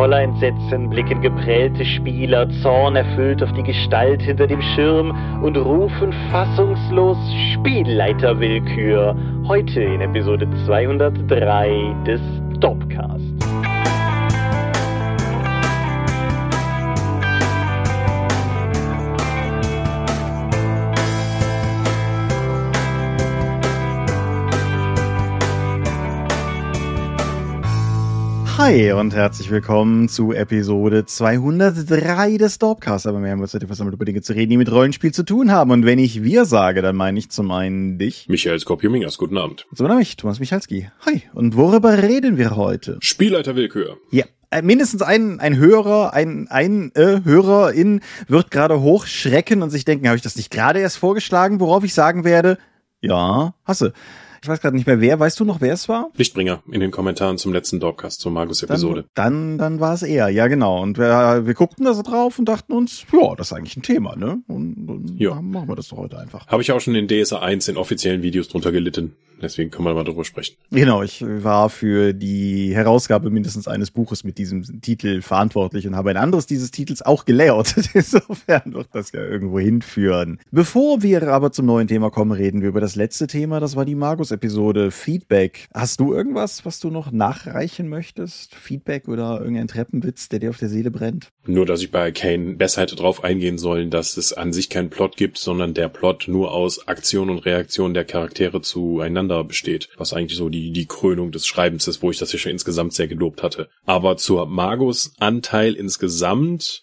Voller Entsetzen blicken geprellte Spieler Zorn erfüllt auf die Gestalt hinter dem Schirm und rufen fassungslos Spielleiterwillkür. Heute in Episode 203 des Dopcast. Hi und herzlich willkommen zu Episode 203 des Dorpcast. Aber wir haben uns etwas damit über Dinge zu reden, die mit Rollenspiel zu tun haben. Und wenn ich wir sage, dann meine ich zum einen dich. Michael Skopjumingas, guten Abend. Zum anderen mich, Thomas Michalski. Hi. Und worüber reden wir heute? Spielleiterwillkür. Ja. Äh, mindestens ein, ein Hörer, ein, ein äh, Hörerin wird gerade hochschrecken und sich denken, habe ich das nicht gerade erst vorgeschlagen, worauf ich sagen werde, ja, hasse. Ich weiß gerade nicht mehr wer. Weißt du noch, wer es war? Lichtbringer in den Kommentaren zum letzten Dogcast zur Magus-Episode. Dann, dann, dann war es er, ja genau. Und wir, wir guckten da so drauf und dachten uns, ja, das ist eigentlich ein Thema, ne? Und, und Ja. machen wir das doch heute einfach. Habe ich auch schon in DSA 1 in offiziellen Videos drunter gelitten. Deswegen können wir mal drüber sprechen. Genau, ich war für die Herausgabe mindestens eines Buches mit diesem Titel verantwortlich und habe ein anderes dieses Titels auch gelayoutet. Insofern wird das ja irgendwo hinführen. Bevor wir aber zum neuen Thema kommen, reden wir über das letzte Thema. Das war die Magus-Episode Feedback. Hast du irgendwas, was du noch nachreichen möchtest? Feedback oder irgendein Treppenwitz, der dir auf der Seele brennt? Nur, dass ich bei Kane besser hätte drauf eingehen sollen, dass es an sich keinen Plot gibt, sondern der Plot nur aus Aktion und Reaktion der Charaktere zueinander besteht. Was eigentlich so die, die Krönung des Schreibens ist, wo ich das ja schon insgesamt sehr gelobt hatte. Aber zur Magus-Anteil insgesamt,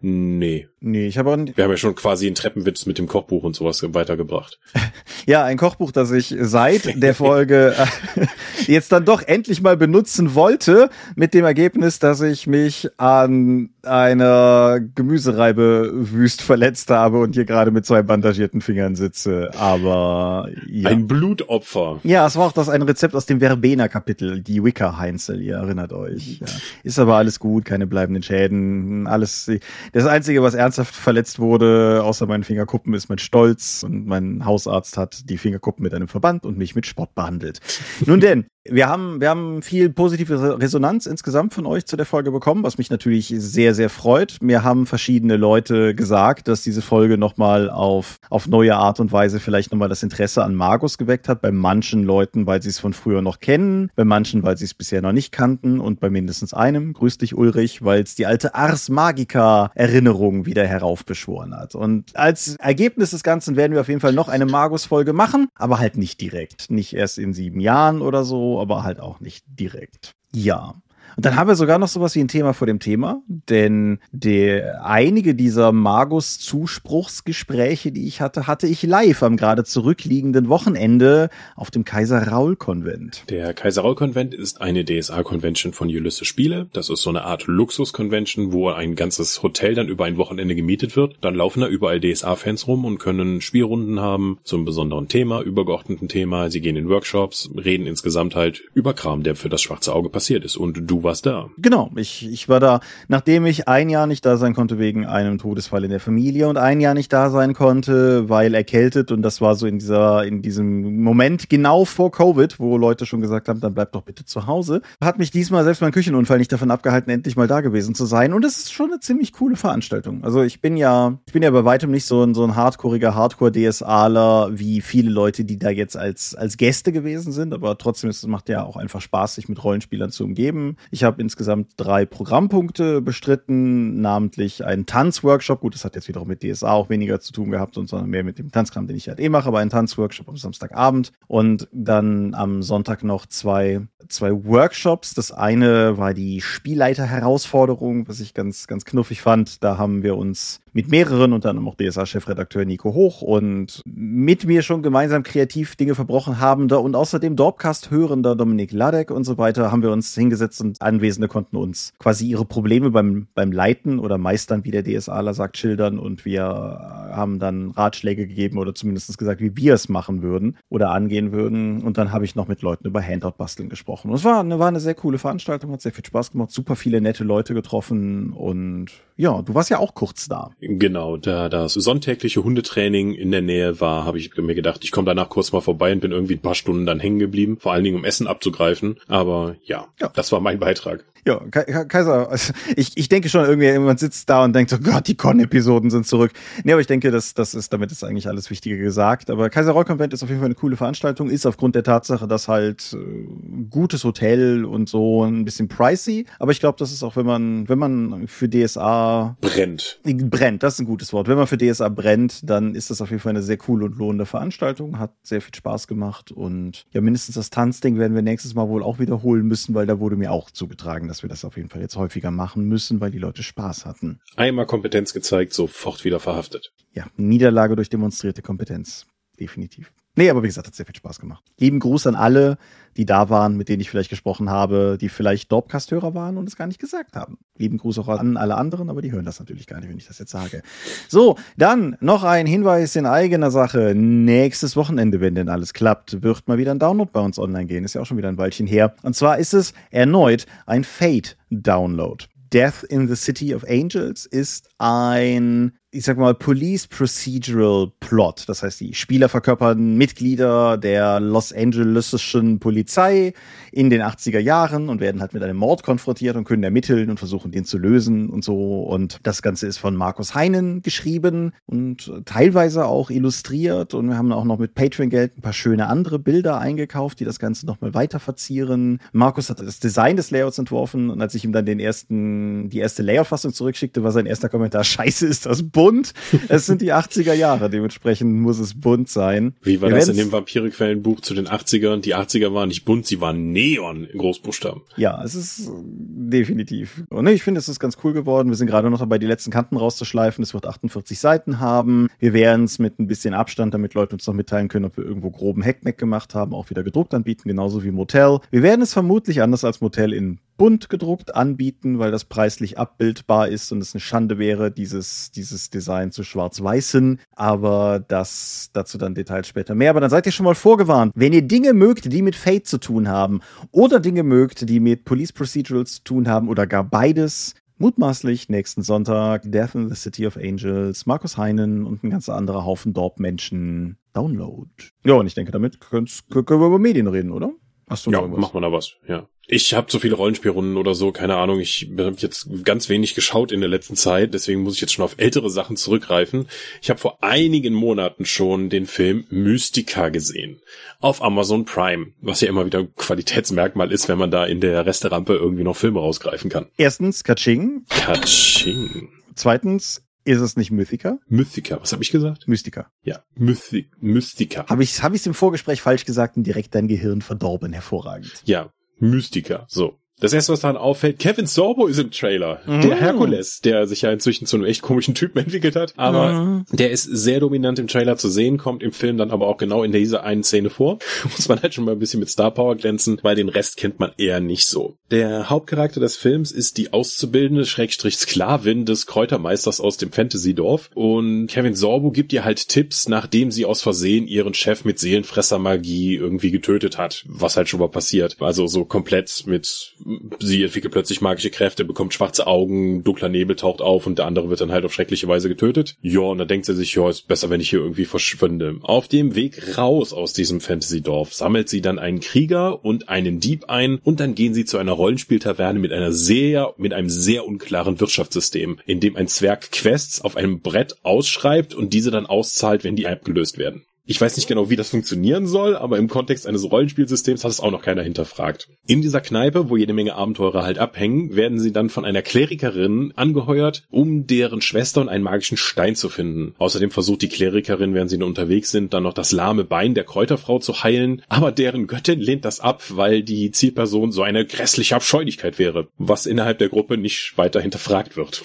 nee. Nee, ich habe auch Wir haben ja schon quasi einen Treppenwitz mit dem Kochbuch und sowas weitergebracht. Ja, ein Kochbuch, das ich seit der Folge äh, jetzt dann doch endlich mal benutzen wollte, mit dem Ergebnis, dass ich mich an einer Gemüsereibe wüst verletzt habe und hier gerade mit zwei bandagierten Fingern sitze. Aber ja. Ein Blutopfer. ja, es war auch das ein Rezept aus dem Verbena-Kapitel, die Wicca-Heinzel, ihr erinnert euch. Ja. Ist aber alles gut, keine bleibenden Schäden, alles. Das Einzige, was ernsthaft verletzt wurde, außer meinen Fingerkuppen, ist mein Stolz und mein Hausarzt hat die Fingerkuppen mit einem Verband und mich mit Sport behandelt. Nun denn, wir haben, wir haben viel positive Resonanz insgesamt von euch zu der Folge bekommen, was mich natürlich sehr, sehr freut. Mir haben verschiedene Leute gesagt, dass diese Folge nochmal auf, auf neue Art und Weise vielleicht nochmal das Interesse an Magus geweckt hat. Bei manchen Leuten, weil sie es von früher noch kennen, bei manchen, weil sie es bisher noch nicht kannten und bei mindestens einem, grüß dich Ulrich, weil es die alte Ars Magica Erinnerung wieder heraufbeschworen hat. Und als Ergebnis des Ganzen werden wir auf jeden Fall noch eine Magus-Folge machen, aber halt nicht direkt. Nicht erst in sieben Jahren oder so, aber halt auch nicht direkt. Ja. Und dann haben wir sogar noch sowas wie ein Thema vor dem Thema, denn der, einige dieser Magus-Zuspruchsgespräche, die ich hatte, hatte ich live am gerade zurückliegenden Wochenende auf dem Kaiser-Raul-Konvent. Der Kaiser-Raul-Konvent ist eine DSA-Convention von Ulysses Spiele. Das ist so eine Art Luxus-Convention, wo ein ganzes Hotel dann über ein Wochenende gemietet wird. Dann laufen da überall DSA-Fans rum und können Spielrunden haben zum besonderen Thema, übergeordneten Thema. Sie gehen in Workshops, reden insgesamt halt über Kram, der für das schwarze Auge passiert ist. Und du warst da. Genau, ich, ich war da, nachdem ich ein Jahr nicht da sein konnte wegen einem Todesfall in der Familie und ein Jahr nicht da sein konnte, weil erkältet und das war so in dieser, in diesem Moment genau vor Covid, wo Leute schon gesagt haben, dann bleib doch bitte zu Hause, hat mich diesmal selbst mein Küchenunfall nicht davon abgehalten, endlich mal da gewesen zu sein und es ist schon eine ziemlich coole Veranstaltung. Also ich bin ja, ich bin ja bei weitem nicht so ein, so ein hardcoreiger Hardcore-DSAler wie viele Leute, die da jetzt als, als Gäste gewesen sind, aber trotzdem ist, es macht ja auch einfach Spaß, sich mit Rollenspielern zu umgeben. Ich habe insgesamt drei Programmpunkte bestritten, namentlich einen Tanzworkshop. Gut, das hat jetzt wiederum mit DSA auch weniger zu tun gehabt, und sondern mehr mit dem Tanzkram, den ich halt eh mache, aber einen Tanzworkshop am Samstagabend. Und dann am Sonntag noch zwei, zwei Workshops. Das eine war die Spielleiter-Herausforderung, was ich ganz, ganz knuffig fand. Da haben wir uns mit mehreren, unter anderem auch DSA-Chefredakteur Nico Hoch und mit mir schon gemeinsam kreativ Dinge verbrochen habender und außerdem Dorpcast-hörender Dominik Ladek und so weiter, haben wir uns hingesetzt und Anwesende konnten uns quasi ihre Probleme beim, beim Leiten oder Meistern, wie der DSAler sagt, schildern und wir haben dann Ratschläge gegeben oder zumindest gesagt, wie wir es machen würden oder angehen würden. Und dann habe ich noch mit Leuten über Handout-Basteln gesprochen. Und es war eine, war eine sehr coole Veranstaltung, hat sehr viel Spaß gemacht, super viele nette Leute getroffen und ja, du warst ja auch kurz da. Genau, da das sonntägliche Hundetraining in der Nähe war, habe ich mir gedacht, ich komme danach kurz mal vorbei und bin irgendwie ein paar Stunden dann hängen geblieben, vor allen Dingen um Essen abzugreifen. Aber ja, Ja. das war mein Beitrag. Ja, Kaiser, also ich, ich denke schon irgendwie, man sitzt da und denkt so, Gott, die Con-Episoden sind zurück. Nee, aber ich denke, das, das ist, damit ist eigentlich alles Wichtige gesagt. Aber Kaiser Rock Convent ist auf jeden Fall eine coole Veranstaltung, ist aufgrund der Tatsache, dass halt äh, gutes Hotel und so ein bisschen pricey. Aber ich glaube, das ist auch, wenn man, wenn man für DSA brennt. Brennt, das ist ein gutes Wort. Wenn man für DSA brennt, dann ist das auf jeden Fall eine sehr coole und lohnende Veranstaltung. Hat sehr viel Spaß gemacht und ja, mindestens das Tanzding werden wir nächstes Mal wohl auch wiederholen müssen, weil da wurde mir auch zugetragen, dass wir das auf jeden Fall jetzt häufiger machen müssen, weil die Leute Spaß hatten. Einmal Kompetenz gezeigt, sofort wieder verhaftet. Ja, Niederlage durch demonstrierte Kompetenz. Definitiv. Nee, aber wie gesagt, hat sehr viel Spaß gemacht. Lieben Gruß an alle, die da waren, mit denen ich vielleicht gesprochen habe, die vielleicht Dorpcast-Hörer waren und es gar nicht gesagt haben. Lieben Gruß auch an alle anderen, aber die hören das natürlich gar nicht, wenn ich das jetzt sage. So, dann noch ein Hinweis in eigener Sache. Nächstes Wochenende, wenn denn alles klappt, wird mal wieder ein Download bei uns online gehen. Ist ja auch schon wieder ein Weilchen her. Und zwar ist es erneut ein Fate-Download. Death in the City of Angels ist ein ich sag mal, Police Procedural Plot. Das heißt, die Spieler verkörpern Mitglieder der Los Angelesischen Polizei in den 80er Jahren und werden halt mit einem Mord konfrontiert und können ermitteln und versuchen, den zu lösen und so. Und das Ganze ist von Markus Heinen geschrieben und teilweise auch illustriert. Und wir haben auch noch mit Patreon-Geld ein paar schöne andere Bilder eingekauft, die das Ganze nochmal weiter verzieren. Markus hat das Design des Layouts entworfen und als ich ihm dann den ersten, die erste Layout-Fassung zurückschickte, war sein erster Kommentar, scheiße ist das bunt bunt. Es sind die 80er Jahre, dementsprechend muss es bunt sein. Wie war Wir das in dem Vampire-Quellenbuch zu den 80ern? Die 80er waren nicht bunt, sie waren Neon in Großbuchstaben. Ja, es ist definitiv. Und ich finde, es ist ganz cool geworden. Wir sind gerade noch dabei, die letzten Kanten rauszuschleifen. Es wird 48 Seiten haben. Wir werden es mit ein bisschen Abstand, damit Leute uns noch mitteilen können, ob wir irgendwo groben Hackmeck gemacht haben, auch wieder gedruckt anbieten, genauso wie Motel. Wir werden es vermutlich anders als Motel in bunt gedruckt anbieten, weil das preislich abbildbar ist und es eine Schande wäre, dieses, dieses Design zu schwarz-weißen. Aber das dazu dann Details später mehr. Aber dann seid ihr schon mal vorgewarnt. Wenn ihr Dinge mögt, die mit Fate zu tun haben oder Dinge mögt, die mit Police Procedurals zu tun haben oder gar beides, mutmaßlich nächsten Sonntag Death in the City of Angels, Markus Heinen und ein ganz anderer Haufen Dorp-Menschen. Download. Ja, und ich denke, damit können wir über Medien reden, oder? Hast du ja, noch machen wir da was, ja. Ich habe so viele Rollenspielrunden oder so, keine Ahnung. Ich habe jetzt ganz wenig geschaut in der letzten Zeit, deswegen muss ich jetzt schon auf ältere Sachen zurückgreifen. Ich habe vor einigen Monaten schon den Film Mystica gesehen auf Amazon Prime, was ja immer wieder ein Qualitätsmerkmal ist, wenn man da in der Resterampe irgendwie noch Filme rausgreifen kann. Erstens Kaching. Kaching. Zweitens ist es nicht Mythica? Mythica, was habe ich gesagt? Mystica. Ja, Mythi Mystica. Habe ich hab ich's im Vorgespräch falsch gesagt und direkt dein Gehirn verdorben, hervorragend. Ja, Mystica. So. Das erste, was dann auffällt, Kevin Sorbo ist im Trailer. Mhm. Der Herkules, der sich ja inzwischen zu einem echt komischen Typen entwickelt hat. Aber mhm. der ist sehr dominant im Trailer zu sehen, kommt im Film dann aber auch genau in dieser einen Szene vor. Muss man halt schon mal ein bisschen mit Star Power glänzen, weil den Rest kennt man eher nicht so. Der Hauptcharakter des Films ist die auszubildende Schrägstrich Sklavin des Kräutermeisters aus dem Fantasy-Dorf. Und Kevin Sorbo gibt ihr halt Tipps, nachdem sie aus Versehen ihren Chef mit Seelenfressermagie irgendwie getötet hat. Was halt schon mal passiert. Also so komplett mit sie entwickelt plötzlich magische Kräfte, bekommt schwarze Augen, dunkler Nebel taucht auf und der andere wird dann halt auf schreckliche Weise getötet. Ja, und dann denkt sie sich, ja, ist besser, wenn ich hier irgendwie verschwinde. Auf dem Weg raus aus diesem Fantasy-Dorf sammelt sie dann einen Krieger und einen Dieb ein und dann gehen sie zu einer Rollenspieltaverne mit einer sehr, mit einem sehr unklaren Wirtschaftssystem, in dem ein Zwerg Quests auf einem Brett ausschreibt und diese dann auszahlt, wenn die abgelöst werden. Ich weiß nicht genau, wie das funktionieren soll, aber im Kontext eines Rollenspielsystems hat es auch noch keiner hinterfragt. In dieser Kneipe, wo jede Menge Abenteurer halt abhängen, werden sie dann von einer Klerikerin angeheuert, um deren Schwester und einen magischen Stein zu finden. Außerdem versucht die Klerikerin, während sie unterwegs sind, dann noch das lahme Bein der Kräuterfrau zu heilen, aber deren Göttin lehnt das ab, weil die Zielperson so eine grässliche Abscheulichkeit wäre, was innerhalb der Gruppe nicht weiter hinterfragt wird.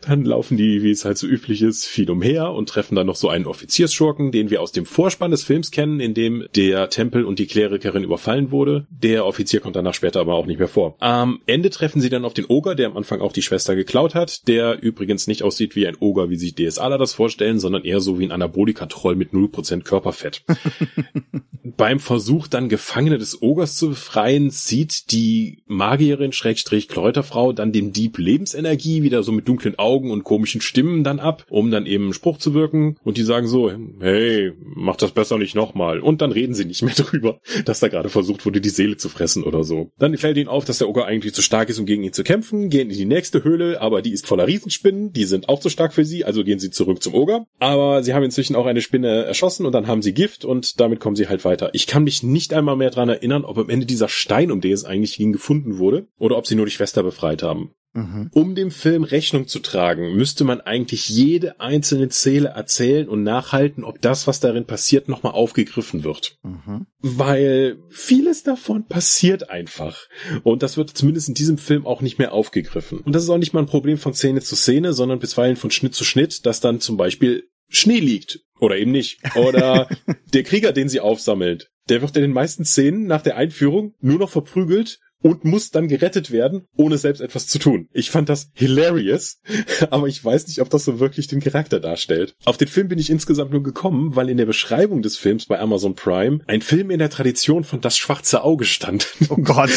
Dann laufen die, wie es halt so üblich ist, viel umher und treffen dann noch so einen Offiziersschurken, den wir aus dem Vorspann des Films kennen, in dem der Tempel und die Klerikerin überfallen wurde. Der Offizier kommt danach später aber auch nicht mehr vor. Am Ende treffen sie dann auf den Oger, der am Anfang auch die Schwester geklaut hat, der übrigens nicht aussieht wie ein Oger, wie sich DSAler das vorstellen, sondern eher so wie ein Anabolika-Troll mit 0% Körperfett. Beim Versuch dann Gefangene des Ogers zu befreien, zieht die Magierin Schrägstrich Kräuterfrau dann dem Dieb Lebensenergie wieder so mit dunklen Augen und komischen Stimmen dann ab, um dann eben Spruch zu wirken. Und die sagen so, hey, mach das besser nicht nochmal. Und dann reden sie nicht mehr drüber, dass da gerade versucht wurde, die Seele zu fressen oder so. Dann fällt ihnen auf, dass der Ogre eigentlich zu stark ist, um gegen ihn zu kämpfen, gehen in die nächste Höhle, aber die ist voller Riesenspinnen, die sind auch zu stark für sie, also gehen sie zurück zum Ogre. Aber sie haben inzwischen auch eine Spinne erschossen und dann haben sie Gift und damit kommen sie halt weiter. Ich kann mich nicht einmal mehr dran erinnern, ob am Ende dieser Stein, um den es eigentlich ging, gefunden wurde oder ob sie nur die Schwester befreit haben. Mhm. Um dem Film Rechnung zu tragen, müsste man eigentlich jede einzelne Szene erzählen und nachhalten, ob das, was darin passiert, nochmal aufgegriffen wird. Mhm. Weil vieles davon passiert einfach. Und das wird zumindest in diesem Film auch nicht mehr aufgegriffen. Und das ist auch nicht mal ein Problem von Szene zu Szene, sondern bisweilen von Schnitt zu Schnitt, dass dann zum Beispiel Schnee liegt. Oder eben nicht. Oder der Krieger, den sie aufsammelt, der wird in den meisten Szenen nach der Einführung nur noch verprügelt und muss dann gerettet werden, ohne selbst etwas zu tun. Ich fand das hilarious, aber ich weiß nicht, ob das so wirklich den Charakter darstellt. Auf den Film bin ich insgesamt nur gekommen, weil in der Beschreibung des Films bei Amazon Prime ein Film in der Tradition von Das schwarze Auge stand. Oh Gott.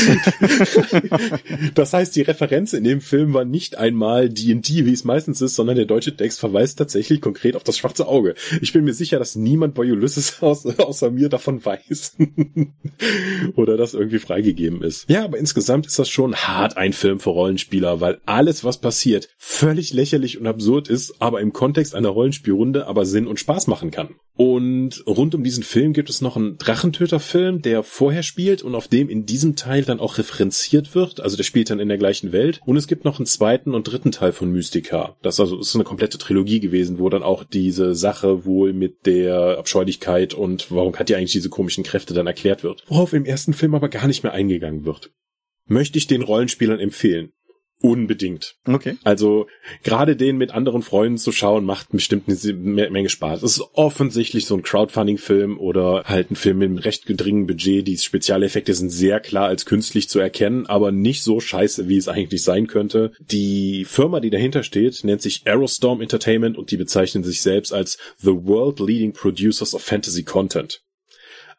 das heißt, die Referenz in dem Film war nicht einmal D&D, wie es meistens ist, sondern der deutsche Text verweist tatsächlich konkret auf das schwarze Auge. Ich bin mir sicher, dass niemand bei Ulysses außer mir davon weiß. Oder das irgendwie freigegeben ist. Ja, aber insgesamt ist das schon hart ein Film für Rollenspieler, weil alles, was passiert, völlig lächerlich und absurd ist, aber im Kontext einer Rollenspielrunde aber Sinn und Spaß machen kann. Und rund um diesen Film gibt es noch einen Drachentöter-Film, der vorher spielt und auf dem in diesem Teil dann auch referenziert wird. Also der spielt dann in der gleichen Welt. Und es gibt noch einen zweiten und dritten Teil von Mystica. Das also ist eine komplette Trilogie gewesen, wo dann auch diese Sache wohl mit der Abscheulichkeit und warum hat die eigentlich diese komischen Kräfte dann erklärt wird. Worauf im ersten Film aber gar nicht mehr eingegangen wird möchte ich den Rollenspielern empfehlen. Unbedingt. Okay. Also gerade den mit anderen Freunden zu schauen, macht bestimmt eine Menge Spaß. Es ist offensichtlich so ein Crowdfunding-Film oder halt ein Film mit einem recht gedringenden Budget. Die Spezialeffekte sind sehr klar als künstlich zu erkennen, aber nicht so scheiße, wie es eigentlich sein könnte. Die Firma, die dahinter steht, nennt sich Aerostorm Entertainment und die bezeichnen sich selbst als The World Leading Producers of Fantasy Content.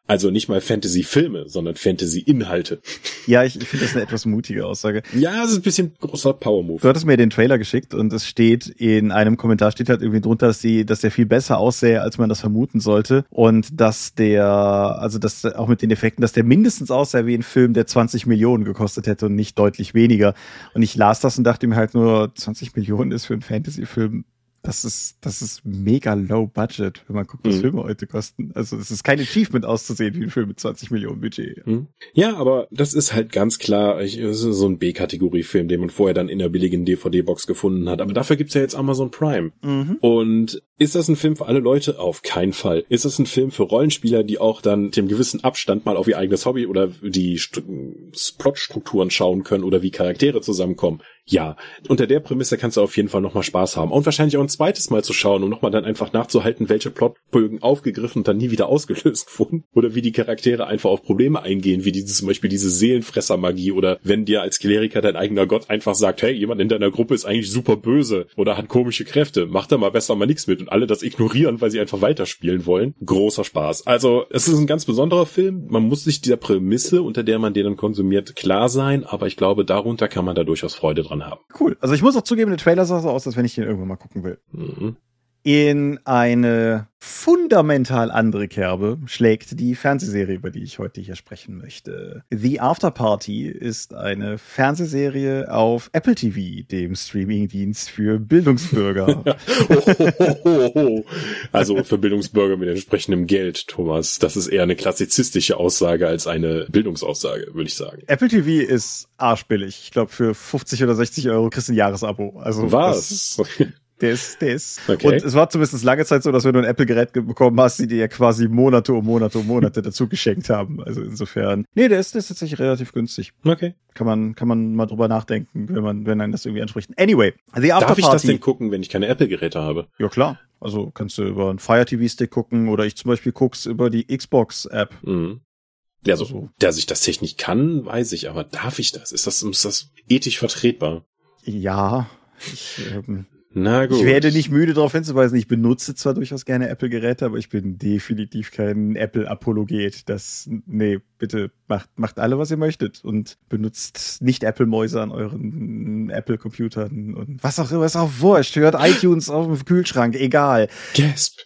Also nicht mal Fantasy-Filme, sondern Fantasy-Inhalte. Ja, ich, ich finde das eine etwas mutige Aussage. Ja, es ist ein bisschen großer Power-Move. Du hattest mir den Trailer geschickt und es steht in einem Kommentar steht halt irgendwie drunter, dass die, dass der viel besser aussähe, als man das vermuten sollte und dass der, also dass auch mit den Effekten, dass der mindestens aussah wie ein Film, der 20 Millionen gekostet hätte und nicht deutlich weniger. Und ich las das und dachte mir halt nur, 20 Millionen ist für einen Fantasy-Film das ist, das ist mega low budget, wenn man guckt, was mhm. Filme heute kosten. Also es ist kein Achievement auszusehen wie ein Film mit 20 Millionen Budget. Mhm. Ja, aber das ist halt ganz klar, ich, das ist so ein B-Kategorie-Film, den man vorher dann in der billigen DVD-Box gefunden hat. Aber dafür gibt's ja jetzt Amazon Prime. Mhm. Und ist das ein Film für alle Leute? Auf keinen Fall. Ist das ein Film für Rollenspieler, die auch dann dem gewissen Abstand mal auf ihr eigenes Hobby oder die Plotstrukturen schauen können oder wie Charaktere zusammenkommen? Ja, unter der Prämisse kannst du auf jeden Fall nochmal Spaß haben. Und wahrscheinlich auch ein zweites Mal zu schauen, um nochmal dann einfach nachzuhalten, welche Plotbögen aufgegriffen und dann nie wieder ausgelöst wurden. Oder wie die Charaktere einfach auf Probleme eingehen, wie diese, zum Beispiel diese Seelenfressermagie oder wenn dir als Kleriker dein eigener Gott einfach sagt, hey, jemand in deiner Gruppe ist eigentlich super böse oder hat komische Kräfte, mach da mal besser mal nichts mit und alle das ignorieren, weil sie einfach weiterspielen wollen. Großer Spaß. Also, es ist ein ganz besonderer Film. Man muss sich dieser Prämisse, unter der man den dann konsumiert, klar sein, aber ich glaube, darunter kann man da durchaus Freude dran dran haben. Cool. Also ich muss auch zugeben, der Trailer sah so aus, als wenn ich den irgendwann mal gucken will. Mhm. In eine fundamental andere Kerbe schlägt die Fernsehserie, über die ich heute hier sprechen möchte. The After Party ist eine Fernsehserie auf Apple TV, dem Streamingdienst für Bildungsbürger. also für Bildungsbürger mit entsprechendem Geld, Thomas. Das ist eher eine klassizistische Aussage als eine Bildungsaussage, würde ich sagen. Apple TV ist arschbillig. Ich glaube, für 50 oder 60 Euro kriegst du ein Jahresabo. Also Was? Der ist, der ist. Okay. Und es war zumindest lange Zeit so, dass wenn du ein Apple-Gerät bekommen hast, die dir ja quasi Monate um Monate um Monate dazu geschenkt haben. Also insofern. Nee, der ist, der ist tatsächlich relativ günstig. Okay. Kann man, kann man mal drüber nachdenken, wenn man, wenn einen das irgendwie anspricht. Anyway. The After Darf ich das denn gucken, wenn ich keine Apple-Geräte habe? Ja, klar. Also kannst du über einen Fire TV-Stick gucken oder ich zum Beispiel guck's über die Xbox-App. Mhm. Ja, so, so. dass ich das technisch kann, weiß ich, aber darf ich das? Ist das, ist das ethisch vertretbar? Ja, ich, ähm, Na gut. Ich werde nicht müde darauf hinzuweisen, ich benutze zwar durchaus gerne Apple-Geräte, aber ich bin definitiv kein Apple-Apologet. Das, nee, bitte macht, macht alle, was ihr möchtet und benutzt nicht Apple-Mäuse an euren Apple-Computern und was auch immer, ist auch wurscht. Hört iTunes auf dem Kühlschrank, egal. Gasp.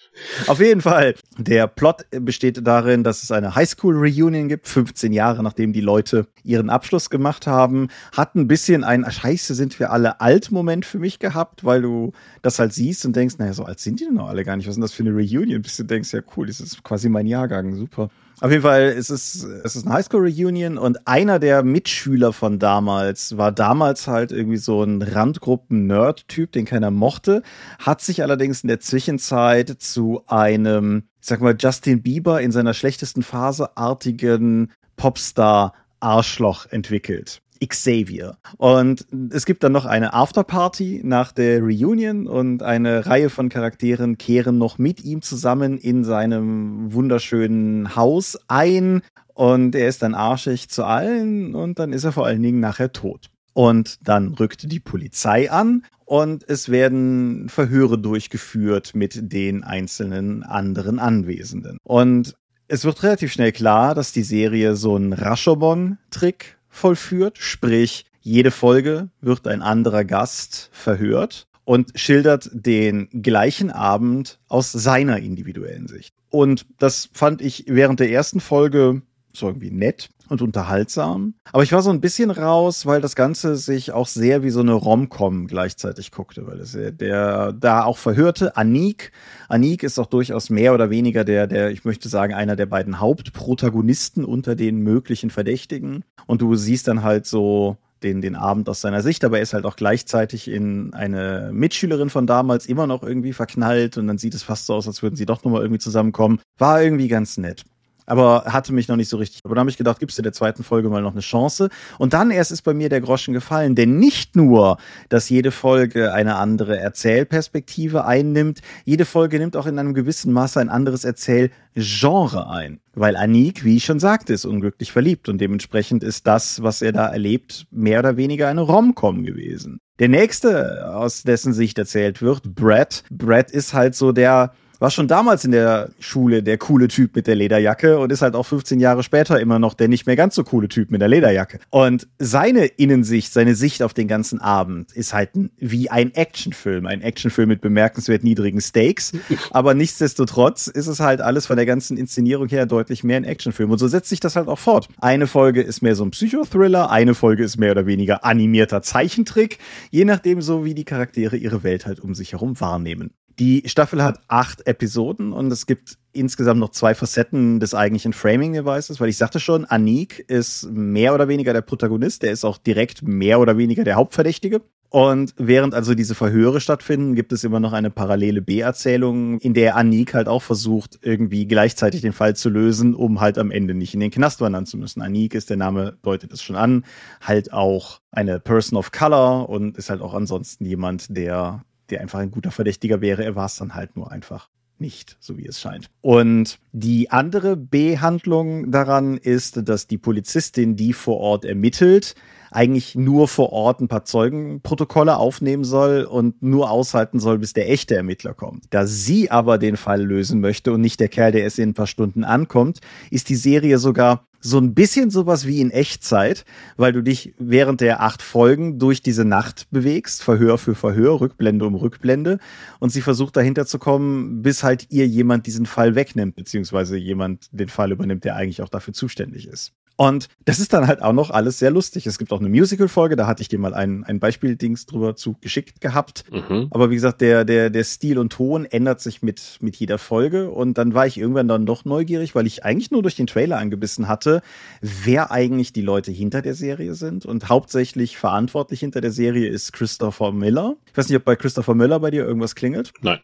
Auf jeden Fall. Der Plot besteht darin, dass es eine Highschool-Reunion gibt, 15 Jahre nachdem die Leute ihren Abschluss gemacht haben. Hat ein bisschen ein Scheiße, sind wir alle alt Moment für mich gehabt, weil du das halt siehst und denkst, naja, so alt sind die denn noch alle gar nicht. Was ist denn das für eine Reunion? Bis du denkst, ja cool, das ist quasi mein Jahrgang, super. Auf jeden Fall ist es, es ist eine Highschool-Reunion und einer der Mitschüler von damals war damals halt irgendwie so ein Randgruppen-Nerd-Typ, den keiner mochte, hat sich allerdings in der Zwischenzeit zu einem, ich sag mal, Justin Bieber in seiner schlechtesten Phase artigen Popstar-Arschloch entwickelt. Xavier. Und es gibt dann noch eine Afterparty nach der Reunion und eine Reihe von Charakteren kehren noch mit ihm zusammen in seinem wunderschönen Haus ein. Und er ist dann arschig zu allen und dann ist er vor allen Dingen nachher tot. Und dann rückt die Polizei an und es werden Verhöre durchgeführt mit den einzelnen anderen Anwesenden. Und es wird relativ schnell klar, dass die Serie so einen Rashomon-Trick vollführt, sprich jede Folge wird ein anderer Gast verhört und schildert den gleichen Abend aus seiner individuellen Sicht. Und das fand ich während der ersten Folge so irgendwie nett und unterhaltsam. Aber ich war so ein bisschen raus, weil das Ganze sich auch sehr wie so eine Rom-Com gleichzeitig guckte, weil es der da auch verhörte Anik. Anik ist auch durchaus mehr oder weniger der, der, ich möchte sagen, einer der beiden Hauptprotagonisten unter den möglichen Verdächtigen. Und du siehst dann halt so den, den Abend aus seiner Sicht, aber er ist halt auch gleichzeitig in eine Mitschülerin von damals immer noch irgendwie verknallt und dann sieht es fast so aus, als würden sie doch nochmal irgendwie zusammenkommen. War irgendwie ganz nett aber hatte mich noch nicht so richtig. Aber da habe ich gedacht, gibst du der zweiten Folge mal noch eine Chance. Und dann erst ist bei mir der Groschen gefallen, denn nicht nur, dass jede Folge eine andere Erzählperspektive einnimmt, jede Folge nimmt auch in einem gewissen Maße ein anderes Erzählgenre ein. Weil Anik, wie ich schon sagte, ist unglücklich verliebt und dementsprechend ist das, was er da erlebt, mehr oder weniger eine Rom-Com gewesen. Der nächste, aus dessen Sicht erzählt wird, Brad. Brad ist halt so der, war schon damals in der Schule der coole Typ mit der Lederjacke und ist halt auch 15 Jahre später immer noch der nicht mehr ganz so coole Typ mit der Lederjacke. Und seine Innensicht, seine Sicht auf den ganzen Abend ist halt wie ein Actionfilm. Ein Actionfilm mit bemerkenswert niedrigen Stakes. Aber nichtsdestotrotz ist es halt alles von der ganzen Inszenierung her deutlich mehr ein Actionfilm. Und so setzt sich das halt auch fort. Eine Folge ist mehr so ein Psychothriller, eine Folge ist mehr oder weniger animierter Zeichentrick, je nachdem so, wie die Charaktere ihre Welt halt um sich herum wahrnehmen. Die Staffel hat acht Episoden und es gibt insgesamt noch zwei Facetten des eigentlichen Framing-Devices, weil ich sagte schon, Anik ist mehr oder weniger der Protagonist, der ist auch direkt mehr oder weniger der Hauptverdächtige. Und während also diese Verhöre stattfinden, gibt es immer noch eine parallele B-Erzählung, in der Anik halt auch versucht, irgendwie gleichzeitig den Fall zu lösen, um halt am Ende nicht in den Knast wandern zu müssen. Anik ist, der Name deutet es schon an, halt auch eine Person of Color und ist halt auch ansonsten jemand, der der einfach ein guter Verdächtiger wäre. Er war es dann halt nur einfach nicht, so wie es scheint. Und die andere B-Handlung daran ist, dass die Polizistin, die vor Ort ermittelt, eigentlich nur vor Ort ein paar Zeugenprotokolle aufnehmen soll und nur aushalten soll, bis der echte Ermittler kommt. Da sie aber den Fall lösen möchte und nicht der Kerl, der erst in ein paar Stunden ankommt, ist die Serie sogar so ein bisschen sowas wie in Echtzeit, weil du dich während der acht Folgen durch diese Nacht bewegst, Verhör für Verhör, Rückblende um Rückblende, und sie versucht dahinter zu kommen, bis halt ihr jemand diesen Fall wegnimmt, beziehungsweise jemand den Fall übernimmt, der eigentlich auch dafür zuständig ist. Und das ist dann halt auch noch alles sehr lustig. Es gibt auch eine Musical-Folge, da hatte ich dir mal ein, ein Beispiel-Dings drüber zu geschickt gehabt. Mhm. Aber wie gesagt, der, der, der Stil und Ton ändert sich mit, mit jeder Folge. Und dann war ich irgendwann dann doch neugierig, weil ich eigentlich nur durch den Trailer angebissen hatte, wer eigentlich die Leute hinter der Serie sind. Und hauptsächlich verantwortlich hinter der Serie ist Christopher Miller. Ich weiß nicht, ob bei Christopher Miller bei dir irgendwas klingelt. Nein.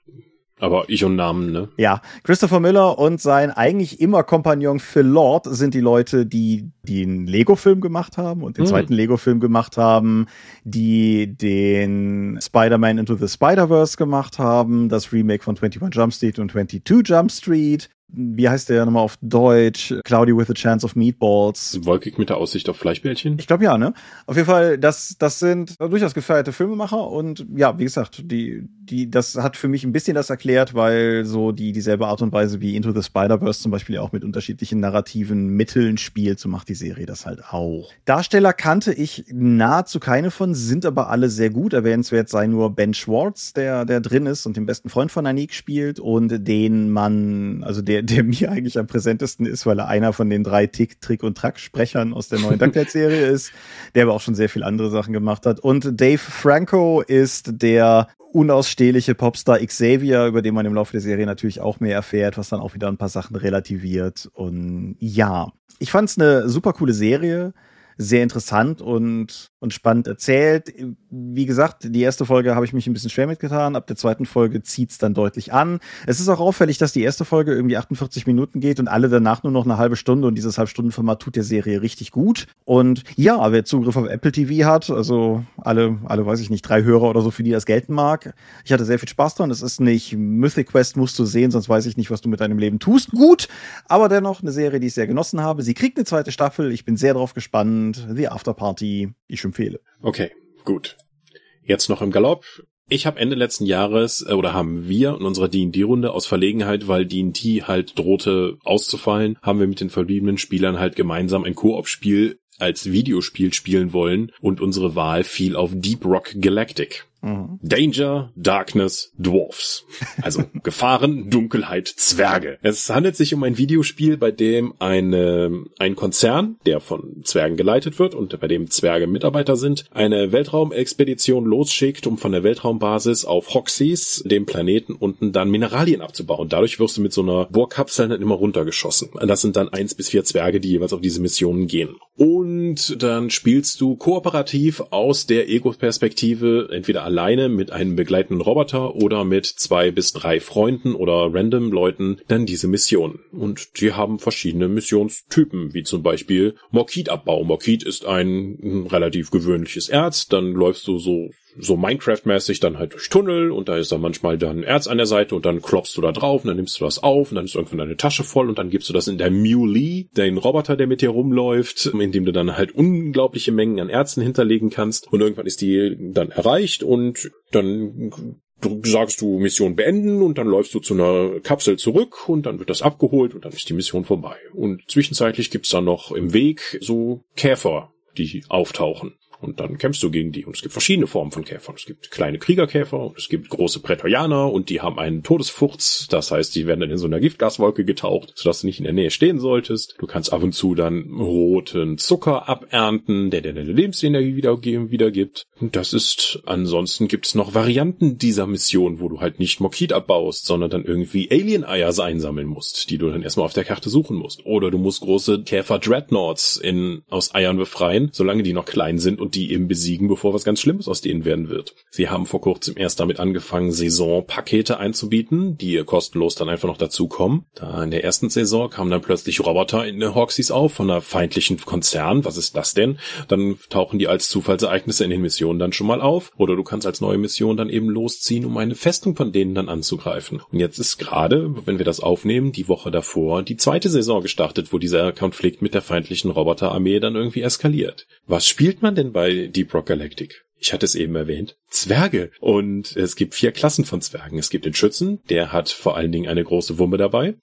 Aber ich und Namen, ne? Ja, Christopher Miller und sein eigentlich immer Kompagnon Phil Lord sind die Leute, die den Lego-Film gemacht haben und den hm. zweiten Lego-Film gemacht haben, die den Spider-Man Into the Spider-Verse gemacht haben, das Remake von 21 Jump Street und 22 Jump Street, wie heißt der nochmal auf Deutsch? Cloudy with a Chance of Meatballs. Wolkig mit der Aussicht auf Fleischbällchen? Ich glaube ja, ne? Auf jeden Fall, das, das sind durchaus gefeierte Filmemacher und ja, wie gesagt, die, die, das hat für mich ein bisschen das erklärt, weil so die dieselbe Art und Weise wie Into the Spider-Verse zum Beispiel auch mit unterschiedlichen narrativen Mitteln spielt, so macht die Serie das halt auch. Darsteller kannte ich nahezu keine von, sind aber alle sehr gut. Erwähnenswert sei nur Ben Schwartz, der, der drin ist und den besten Freund von Anik spielt und den man, also der, der mir eigentlich am präsentesten ist, weil er einer von den drei Tick, Trick und Track-Sprechern aus der neuen Ducklet-Serie ist, der aber auch schon sehr viel andere Sachen gemacht hat. Und Dave Franco ist der unausstehliche Popstar Xavier, über den man im Laufe der Serie natürlich auch mehr erfährt, was dann auch wieder ein paar Sachen relativiert. Und ja, ich fand es eine super coole Serie sehr interessant und, und spannend erzählt. Wie gesagt, die erste Folge habe ich mich ein bisschen schwer mitgetan. Ab der zweiten Folge zieht's dann deutlich an. Es ist auch auffällig, dass die erste Folge irgendwie 48 Minuten geht und alle danach nur noch eine halbe Stunde und dieses Halbstundenformat tut der Serie richtig gut. Und ja, wer Zugriff auf Apple TV hat, also alle, alle weiß ich nicht, drei Hörer oder so, für die das gelten mag. Ich hatte sehr viel Spaß dran. Es ist nicht Mythic Quest musst du sehen, sonst weiß ich nicht, was du mit deinem Leben tust. Gut, aber dennoch eine Serie, die ich sehr genossen habe. Sie kriegt eine zweite Staffel. Ich bin sehr drauf gespannt The Afterparty. Ich empfehle. Okay, gut. Jetzt noch im Galopp. Ich habe Ende letzten Jahres äh, oder haben wir in unserer D&D-Runde aus Verlegenheit, weil D&D halt drohte auszufallen, haben wir mit den verbliebenen Spielern halt gemeinsam ein Koop-Spiel als Videospiel spielen wollen und unsere Wahl fiel auf Deep Rock Galactic. Mhm. Danger, Darkness, Dwarfs. Also Gefahren, Dunkelheit, Zwerge. Es handelt sich um ein Videospiel, bei dem eine, ein Konzern, der von Zwergen geleitet wird und bei dem Zwerge Mitarbeiter sind, eine Weltraumexpedition losschickt, um von der Weltraumbasis auf Hoxys, dem Planeten unten, dann Mineralien abzubauen. Dadurch wirst du mit so einer Bohrkapsel dann immer runtergeschossen. Das sind dann eins bis vier Zwerge, die jeweils auf diese Missionen gehen. Und dann spielst du kooperativ aus der Ego-Perspektive entweder alleine mit einem begleitenden Roboter oder mit zwei bis drei Freunden oder random Leuten dann diese Mission. Und die haben verschiedene Missionstypen, wie zum Beispiel Morkitabbau. Morkit ist ein relativ gewöhnliches Erz, dann läufst du so so Minecraft-mäßig dann halt durch Tunnel und da ist dann manchmal dann Erz an der Seite und dann klopfst du da drauf und dann nimmst du das auf und dann ist irgendwann deine Tasche voll und dann gibst du das in der Muley, den Roboter, der mit dir rumläuft, in dem du dann halt unglaubliche Mengen an Erzen hinterlegen kannst und irgendwann ist die dann erreicht und dann sagst du Mission beenden und dann läufst du zu einer Kapsel zurück und dann wird das abgeholt und dann ist die Mission vorbei. Und zwischenzeitlich gibt's dann noch im Weg so Käfer, die auftauchen. Und dann kämpfst du gegen die. Und es gibt verschiedene Formen von Käfern. Es gibt kleine Kriegerkäfer und es gibt große Prätorianer und die haben einen Todesfurz. Das heißt, die werden dann in so einer Giftgaswolke getaucht, sodass du nicht in der Nähe stehen solltest. Du kannst ab und zu dann roten Zucker abernten, der dir deine Lebensenergie wiedergeben, wiedergibt. Und das ist, ansonsten gibt's noch Varianten dieser Mission, wo du halt nicht Mokit abbaust, sondern dann irgendwie Alien-Eier einsammeln musst, die du dann erstmal auf der Karte suchen musst. Oder du musst große Käfer-Dreadnoughts in, aus Eiern befreien, solange die noch klein sind und die eben besiegen, bevor was ganz Schlimmes aus denen werden wird. Sie haben vor kurzem erst damit angefangen, Saisonpakete einzubieten, die kostenlos dann einfach noch dazukommen. Da in der ersten Saison kamen dann plötzlich Roboter in den Hawksies auf von einer feindlichen Konzern. Was ist das denn? Dann tauchen die als Zufallsereignisse in den Missionen dann schon mal auf. Oder du kannst als neue Mission dann eben losziehen, um eine Festung von denen dann anzugreifen. Und jetzt ist gerade, wenn wir das aufnehmen, die Woche davor die zweite Saison gestartet, wo dieser Konflikt mit der feindlichen Roboterarmee dann irgendwie eskaliert. Was spielt man denn bei bei Deep Rock Galactic. Ich hatte es eben erwähnt. Zwerge. Und es gibt vier Klassen von Zwergen. Es gibt den Schützen, der hat vor allen Dingen eine große Wumme dabei.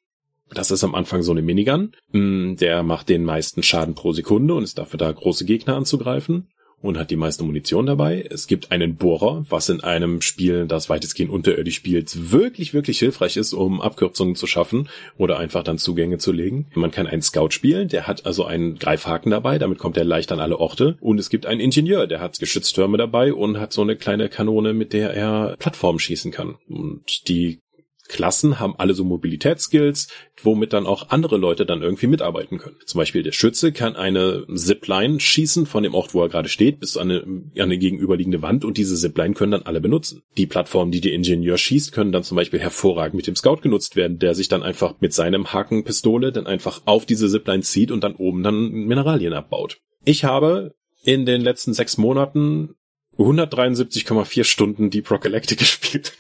Das ist am Anfang so eine Minigun. Mm, der macht den meisten Schaden pro Sekunde und ist dafür da, große Gegner anzugreifen und hat die meiste Munition dabei. Es gibt einen Bohrer, was in einem Spiel, das weitestgehend unterirdisch spielt, wirklich, wirklich hilfreich ist, um Abkürzungen zu schaffen oder einfach dann Zugänge zu legen. Man kann einen Scout spielen, der hat also einen Greifhaken dabei, damit kommt er leicht an alle Orte. Und es gibt einen Ingenieur, der hat Geschütztürme dabei und hat so eine kleine Kanone, mit der er Plattformen schießen kann. Und die Klassen haben alle so Mobilitätsskills, womit dann auch andere Leute dann irgendwie mitarbeiten können. Zum Beispiel der Schütze kann eine Zipline schießen von dem Ort, wo er gerade steht, bis an eine, an eine gegenüberliegende Wand und diese Zipline können dann alle benutzen. Die Plattformen, die der Ingenieur schießt, können dann zum Beispiel hervorragend mit dem Scout genutzt werden, der sich dann einfach mit seinem Hakenpistole dann einfach auf diese Zipline zieht und dann oben dann Mineralien abbaut. Ich habe in den letzten sechs Monaten 173,4 Stunden Deep Rock Galactic gespielt.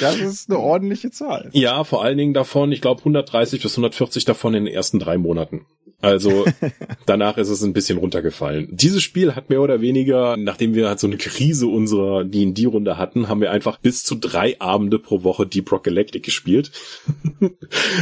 Das ist eine ordentliche Zahl. Ja, vor allen Dingen davon, ich glaube 130 bis 140 davon in den ersten drei Monaten. Also danach ist es ein bisschen runtergefallen. Dieses Spiel hat mehr oder weniger, nachdem wir halt so eine Krise unserer D&D-Runde hatten, haben wir einfach bis zu drei Abende pro Woche Deep Rock Galactic gespielt.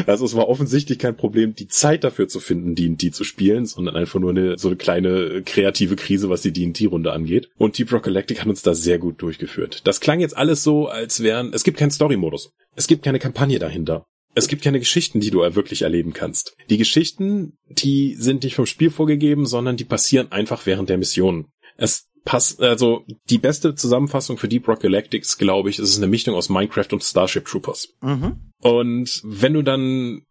also es war offensichtlich kein Problem, die Zeit dafür zu finden, D&D zu spielen, sondern einfach nur eine so eine kleine kreative Krise, was die D&D-Runde angeht. Und Deep Rock Galactic hat uns da sehr gut durchgeführt. Das klang jetzt alles so, als wären, es gibt keinen Story-Modus. Es gibt keine Kampagne dahinter es gibt keine Geschichten, die du wirklich erleben kannst. Die Geschichten, die sind nicht vom Spiel vorgegeben, sondern die passieren einfach während der Mission. Es passt, also die beste Zusammenfassung für Deep Rock Galactics, glaube ich, ist eine Mischung aus Minecraft und Starship Troopers. Mhm. Und wenn du dann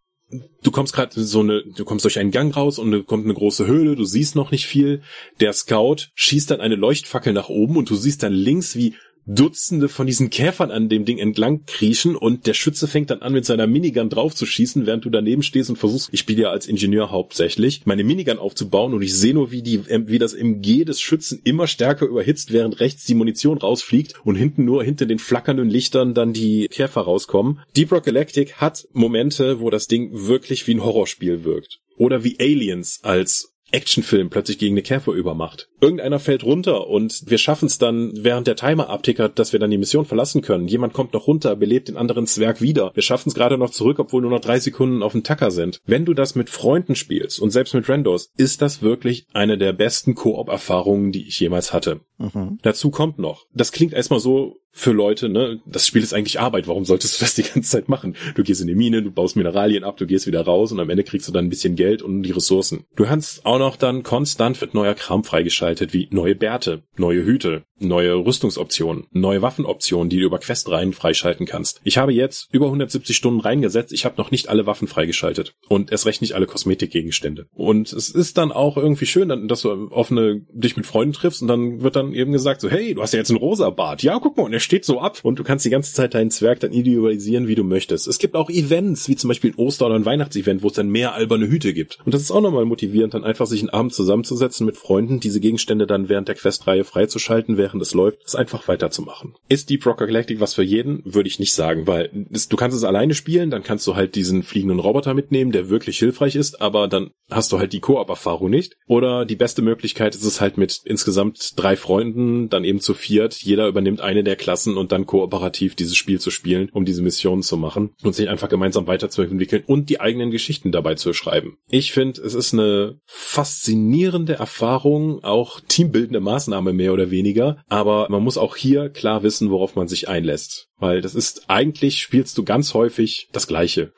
du kommst gerade so eine, du kommst durch einen Gang raus und da kommt eine große Höhle, du siehst noch nicht viel. Der Scout schießt dann eine Leuchtfackel nach oben und du siehst dann links, wie Dutzende von diesen Käfern an dem Ding entlang kriechen und der Schütze fängt dann an mit seiner Minigun drauf zu schießen, während du daneben stehst und versuchst, ich spiele ja als Ingenieur hauptsächlich, meine Minigun aufzubauen und ich sehe nur, wie die, wie das MG des Schützen immer stärker überhitzt, während rechts die Munition rausfliegt und hinten nur hinter den flackernden Lichtern dann die Käfer rauskommen. Deep Rock Galactic hat Momente, wo das Ding wirklich wie ein Horrorspiel wirkt. Oder wie Aliens als Actionfilm plötzlich gegen eine Käfer übermacht. Irgendeiner fällt runter und wir schaffen es dann, während der Timer abtickert, dass wir dann die Mission verlassen können. Jemand kommt noch runter, belebt den anderen Zwerg wieder. Wir schaffen es gerade noch zurück, obwohl nur noch drei Sekunden auf dem Tacker sind. Wenn du das mit Freunden spielst und selbst mit Randos, ist das wirklich eine der besten Koop-Erfahrungen, die ich jemals hatte. Mhm. Dazu kommt noch, das klingt erstmal so für Leute, ne, das Spiel ist eigentlich Arbeit, warum solltest du das die ganze Zeit machen? Du gehst in die Mine, du baust Mineralien ab, du gehst wieder raus und am Ende kriegst du dann ein bisschen Geld und die Ressourcen. Du hast auch noch dann konstant wird neuer Kram freigeschaltet, wie neue Bärte, neue Hüte, neue Rüstungsoptionen, neue Waffenoptionen, die du über Questreihen freischalten kannst. Ich habe jetzt über 170 Stunden reingesetzt, ich habe noch nicht alle Waffen freigeschaltet und erst recht nicht alle Kosmetikgegenstände. Und es ist dann auch irgendwie schön, dass du auf eine, dich mit Freunden triffst und dann wird dann eben gesagt so, hey, du hast ja jetzt einen rosa Bart. Ja, guck mal, und er steht so ab und du kannst die ganze Zeit deinen Zwerg dann individualisieren, wie du möchtest. Es gibt auch Events, wie zum Beispiel ein Oster- oder ein Weihnachtsevent, wo es dann mehr alberne Hüte gibt. Und das ist auch nochmal motivierend, dann einfach sich einen Abend zusammenzusetzen mit Freunden, diese Gegenstände dann während der Questreihe freizuschalten, während es läuft, es einfach weiterzumachen. Ist Deep Rock Galactic was für jeden? Würde ich nicht sagen, weil du kannst es alleine spielen, dann kannst du halt diesen fliegenden Roboter mitnehmen, der wirklich hilfreich ist, aber dann hast du halt die Koop-Erfahrung nicht. Oder die beste Möglichkeit ist es halt mit insgesamt drei Freunden, dann eben zu viert, jeder übernimmt eine der Klassen und dann kooperativ dieses Spiel zu spielen, um diese Missionen zu machen und sich einfach gemeinsam weiterzuentwickeln und die eigenen Geschichten dabei zu schreiben. Ich finde, es ist eine faszinierende Erfahrung, auch teambildende Maßnahme mehr oder weniger, aber man muss auch hier klar wissen, worauf man sich einlässt. Weil das ist eigentlich spielst du ganz häufig das Gleiche.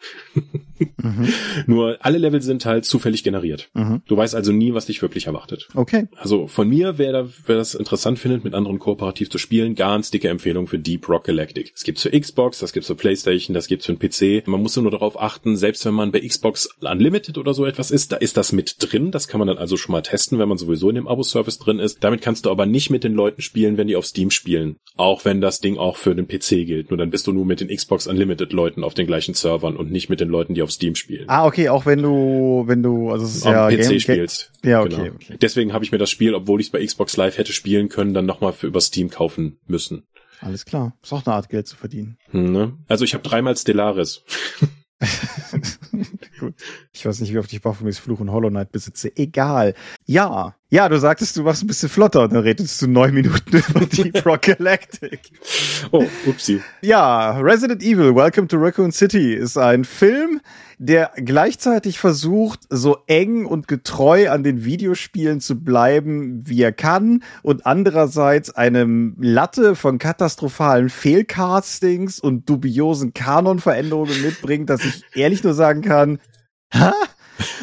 mhm. Nur alle Level sind halt zufällig generiert. Mhm. Du weißt also nie, was dich wirklich erwartet. Okay. Also von mir, wer, da, wer das interessant findet, mit anderen kooperativ zu spielen, ganz dicke Empfehlung für Deep Rock Galactic. Es gibt's für Xbox, das gibt's für Playstation, das gibt's für den PC. Man muss nur darauf achten, selbst wenn man bei Xbox Unlimited oder so etwas ist, da ist das mit drin. Das kann man dann also schon mal testen, wenn man sowieso in dem Abo-Service drin ist. Damit kannst du aber nicht mit den Leuten spielen, wenn die auf Steam spielen. Auch wenn das Ding auch für den PC gilt gilt. Nur dann bist du nur mit den Xbox Unlimited Leuten auf den gleichen Servern und nicht mit den Leuten, die auf Steam spielen. Ah, okay, auch wenn du, wenn du, also es ist am ja PC Game spielst. Ja, okay, genau. okay. Deswegen habe ich mir das Spiel, obwohl ich es bei Xbox Live hätte spielen können, dann nochmal für über Steam kaufen müssen. Alles klar. Ist auch eine Art Geld zu verdienen. Hm, ne? Also ich habe dreimal Stellaris. Gut. Ich weiß nicht, wie oft ich Baphomets Fluch und Hollow Knight besitze. Egal. Ja. Ja, du sagtest, du machst ein bisschen flotter und dann redest du neun Minuten über Deep Rock Galactic. Oh, upsie. Ja, Resident Evil, Welcome to Raccoon City ist ein Film, der gleichzeitig versucht, so eng und getreu an den Videospielen zu bleiben, wie er kann, und andererseits eine Latte von katastrophalen Fehlcastings und dubiosen Kanonveränderungen mitbringt, dass ich ehrlich nur sagen kann, ha?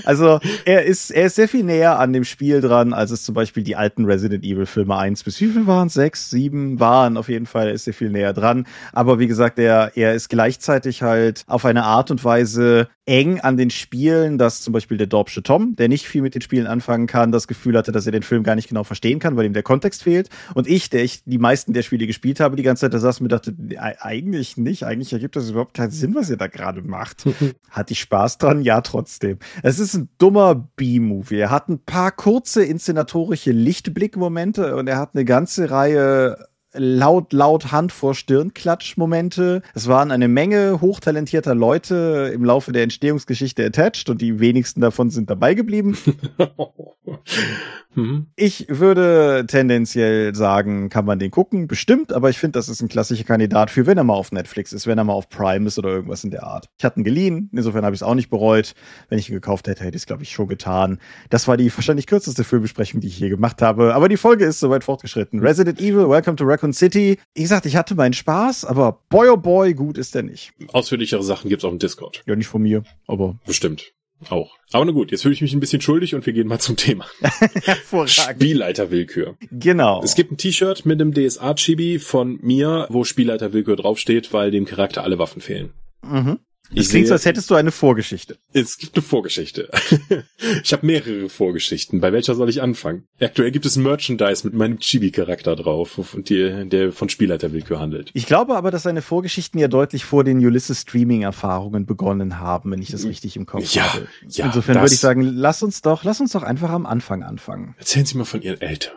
Also er ist, er ist sehr viel näher an dem Spiel dran, als es zum Beispiel die alten Resident Evil Filme 1 bis wie viel waren? Sechs, sieben waren auf jeden Fall, er ist sehr viel näher dran. Aber wie gesagt, er, er ist gleichzeitig halt auf eine Art und Weise eng an den Spielen, dass zum Beispiel der Dorpsche Tom, der nicht viel mit den Spielen anfangen kann, das Gefühl hatte, dass er den Film gar nicht genau verstehen kann, weil ihm der Kontext fehlt. Und ich, der ich die meisten der Spiele gespielt habe, die ganze Zeit da saß und mir dachte, eigentlich nicht, eigentlich ergibt das überhaupt keinen Sinn, was er da gerade macht. Hatte ich Spaß dran? Ja, trotzdem. Es ist ein dummer B-Movie. Er hat ein paar kurze inszenatorische Lichtblickmomente und er hat eine ganze Reihe laut, laut Hand vor Stirn Klatsch-Momente. Es waren eine Menge hochtalentierter Leute im Laufe der Entstehungsgeschichte attached und die wenigsten davon sind dabei geblieben. mhm. Ich würde tendenziell sagen, kann man den gucken, bestimmt, aber ich finde, das ist ein klassischer Kandidat für, wenn er mal auf Netflix ist, wenn er mal auf Prime ist oder irgendwas in der Art. Ich hatte ihn geliehen, insofern habe ich es auch nicht bereut. Wenn ich ihn gekauft hätte, hätte ich es, glaube ich, schon getan. Das war die wahrscheinlich kürzeste Filmbesprechung, die ich je gemacht habe, aber die Folge ist soweit fortgeschritten. Resident Evil, Welcome to Raccoon City. Wie gesagt, ich hatte meinen Spaß, aber boy oh boy, gut ist der nicht. Ausführlichere Sachen gibt's auf dem Discord. Ja, nicht von mir, aber. Bestimmt. Auch. Aber na gut, jetzt fühle ich mich ein bisschen schuldig und wir gehen mal zum Thema. Spielleiterwillkür. Genau. Es gibt ein T-Shirt mit einem DSA-Chibi von mir, wo Spielleiterwillkür draufsteht, weil dem Charakter alle Waffen fehlen. Mhm. Es klingt so, als hättest du eine Vorgeschichte. Es gibt eine Vorgeschichte. ich habe mehrere Vorgeschichten. Bei welcher soll ich anfangen? Aktuell gibt es Merchandise mit meinem Chibi-Charakter drauf, die, der von Spielleiterwillkür handelt. Ich glaube aber, dass seine Vorgeschichten ja deutlich vor den Ulysses-Streaming-Erfahrungen begonnen haben, wenn ich das richtig im Kopf ja, habe. Ja, Insofern würde ich sagen, lass uns doch, lass uns doch einfach am Anfang anfangen. Erzählen Sie mal von Ihren Eltern.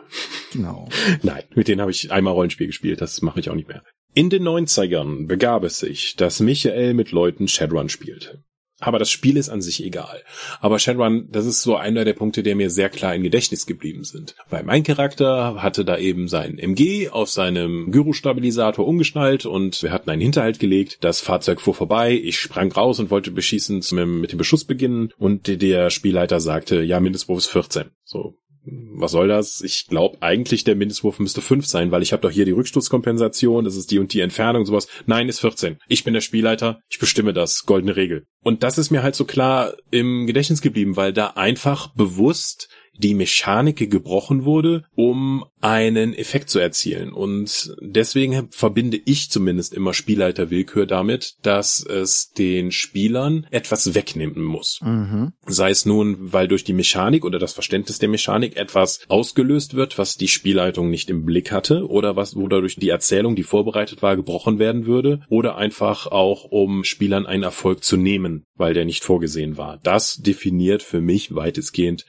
Genau. Nein, mit denen habe ich einmal Rollenspiel gespielt, das mache ich auch nicht mehr. In den 90ern begab es sich, dass Michael mit Leuten Shadowrun spielte. Aber das Spiel ist an sich egal. Aber Shadowrun, das ist so einer der Punkte, der mir sehr klar im Gedächtnis geblieben sind. Weil mein Charakter hatte da eben sein MG auf seinem Gyrostabilisator umgeschnallt und wir hatten einen Hinterhalt gelegt. Das Fahrzeug fuhr vorbei, ich sprang raus und wollte beschießen mit dem Beschuss beginnen und der Spielleiter sagte, ja, Mindestwurf ist 14. So, was soll das? Ich glaube eigentlich, der Mindestwurf müsste 5 sein, weil ich habe doch hier die Rückstoßkompensation, das ist die und die Entfernung und sowas. Nein, ist 14. Ich bin der Spielleiter, ich bestimme das, goldene Regel. Und das ist mir halt so klar im Gedächtnis geblieben, weil da einfach bewusst die Mechanik gebrochen wurde, um einen Effekt zu erzielen. Und deswegen verbinde ich zumindest immer Spielleiterwillkür damit, dass es den Spielern etwas wegnehmen muss. Mhm. Sei es nun, weil durch die Mechanik oder das Verständnis der Mechanik etwas ausgelöst wird, was die Spielleitung nicht im Blick hatte oder was, wo dadurch die Erzählung, die vorbereitet war, gebrochen werden würde oder einfach auch, um Spielern einen Erfolg zu nehmen, weil der nicht vorgesehen war. Das definiert für mich weitestgehend